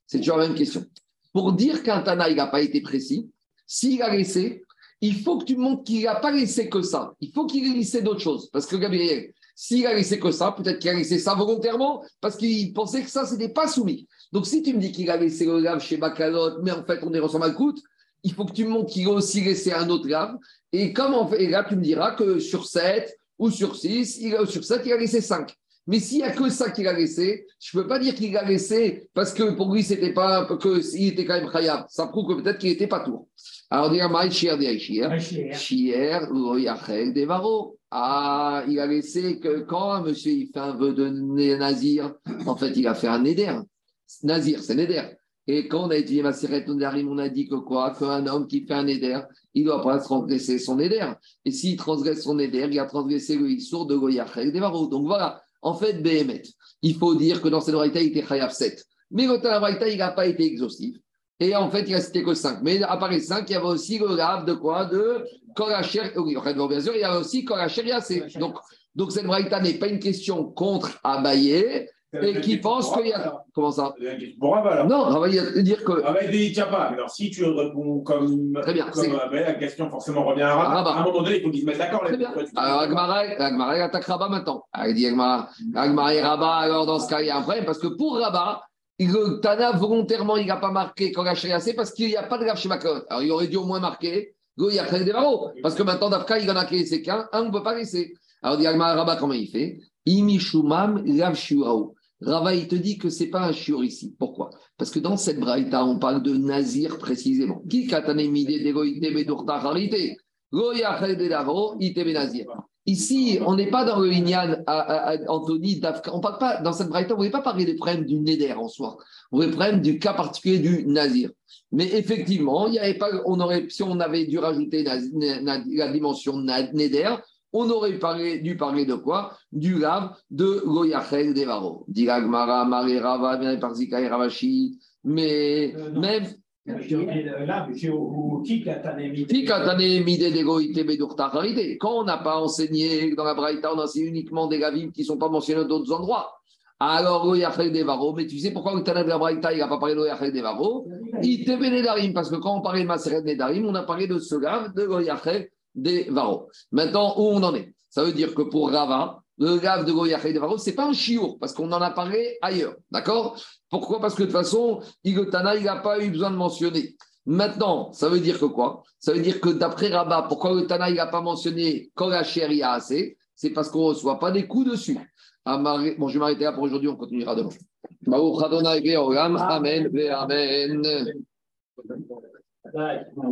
C'est toujours la même question. Pour dire qu'un Tana, il n'a pas été précis, s'il a laissé, il faut que tu montres qu'il n'a pas laissé que ça. Il faut qu'il ait laissé d'autres choses. Parce que Gabriel, s'il a laissé que ça, peut-être qu'il a laissé ça volontairement parce qu'il pensait que ça, ce n'était pas soumis. Donc, si tu me dis qu'il a laissé le lave chez Bacalot, mais en fait, on est ressemble à coûte, il faut que tu me montres qu'il a aussi laissé un autre lave. Et comme en fait, et là, tu me diras que sur 7 ou sur 6, il a, sur 7, il a laissé 5. Mais s'il n'y a que ça qu'il a laissé, je ne peux pas dire qu'il a laissé parce que pour lui, c'était pas que il était quand même khayab. Ça prouve que peut-être qu'il n'était pas tour. Alors, dire Maï Chier, Chier, Chier, Devaro. Ah, il a laissé que quand monsieur il fait un vœu de Nazir, en fait, il a fait un Néder. Nazir, c'est Néder. Et quand on a étudié Nedarim, on a dit que quoi? Qu'un homme qui fait un Néder, il doit pas transgresser son Néder. Et s'il transgresse son Néder, il a transgressé le Issour de Goyachel Devaro. Donc voilà, en fait, Behemet, il faut dire que dans cette variété, il était Khayaf 7. Mais le il n'a pas été exhaustif. Et en fait, il a cité que 5. Mais à part les 5, il y avait aussi le grave de quoi De Koracher. Oui, bien sûr, il y avait aussi Koracher Yassé. Donc, donc cette braïta n'est pas une question contre Abaye, et qui pense qu'il y a. Comment ça Bon, alors. Non, Rava, il dire que. Il ne tient pas. Alors, si tu réponds comme. Très bien. Comme Abaye, la question forcément revient à Rava. À un moment donné, il faut qu'ils se mettent d'accord. Très bien. Alors, Agmara, attaque Rabat maintenant. il dit Agmara, Agmara et Rabat, alors dans ce cas, il y a un problème, parce que pour Rabat, le Tana, volontairement, il n'a pas marqué quand la c'est parce qu'il n'y a pas de Makot. Alors, il aurait dû au moins marquer il y a des barreaux. Parce que maintenant, Dafka, il en a laissé qu'un, un, on ne peut pas laisser. Alors, dit Rabat, comment il fait? Imishumam Lav Rava, il te dit que ce n'est pas un shiur ici. Pourquoi? Parce que dans cette braïta, on parle de Nazir précisément. Qui katane mide de goïte bedurta harite Goyachel de davo, ite Nazir. Ici, on n'est pas dans le Inyan, Anthony, on ne parle pas, dans cette braïta, on ne voulait pas parler des problèmes du Neder en soi. On voulait parler du cas particulier du Nazir. Mais effectivement, il y avait pas, on aurait, si on avait dû rajouter la, dimension Neder, on aurait parlé, dû parler de quoi? Du lave de Goyachel Devaro. Diragmara, Rava, Parzika et Ravashi. Mais euh, même. Quand on n'a pas enseigné dans la Braïta, on enseigne uniquement des gavim qui ne sont pas mentionnés d'autres endroits. Alors, Loyachel Devaro, mais tu sais pourquoi le Tana de la Braïta, il n'a pas parlé de Loyachel Devaro Il te Nedarim, parce que quand on parlait de Maseret Nedarim, on a parlé de ce gav de Loyachel Devaro. Maintenant, où on en est? Ça veut dire que pour Rava, le gav de Goyachel Devaro, ce n'est pas un chiour, parce qu'on en a parlé ailleurs. D'accord? Pourquoi? Parce que de toute façon, Igotana, il n'a pas eu besoin de mentionner. Maintenant, ça veut dire que quoi? Ça veut dire que d'après Rabat, pourquoi le Tana n'a pas mentionné quand la a assez C'est parce qu'on ne reçoit pas des coups dessus. Bon, je vais m'arrêter là pour aujourd'hui, on continuera demain. Amen. Amen.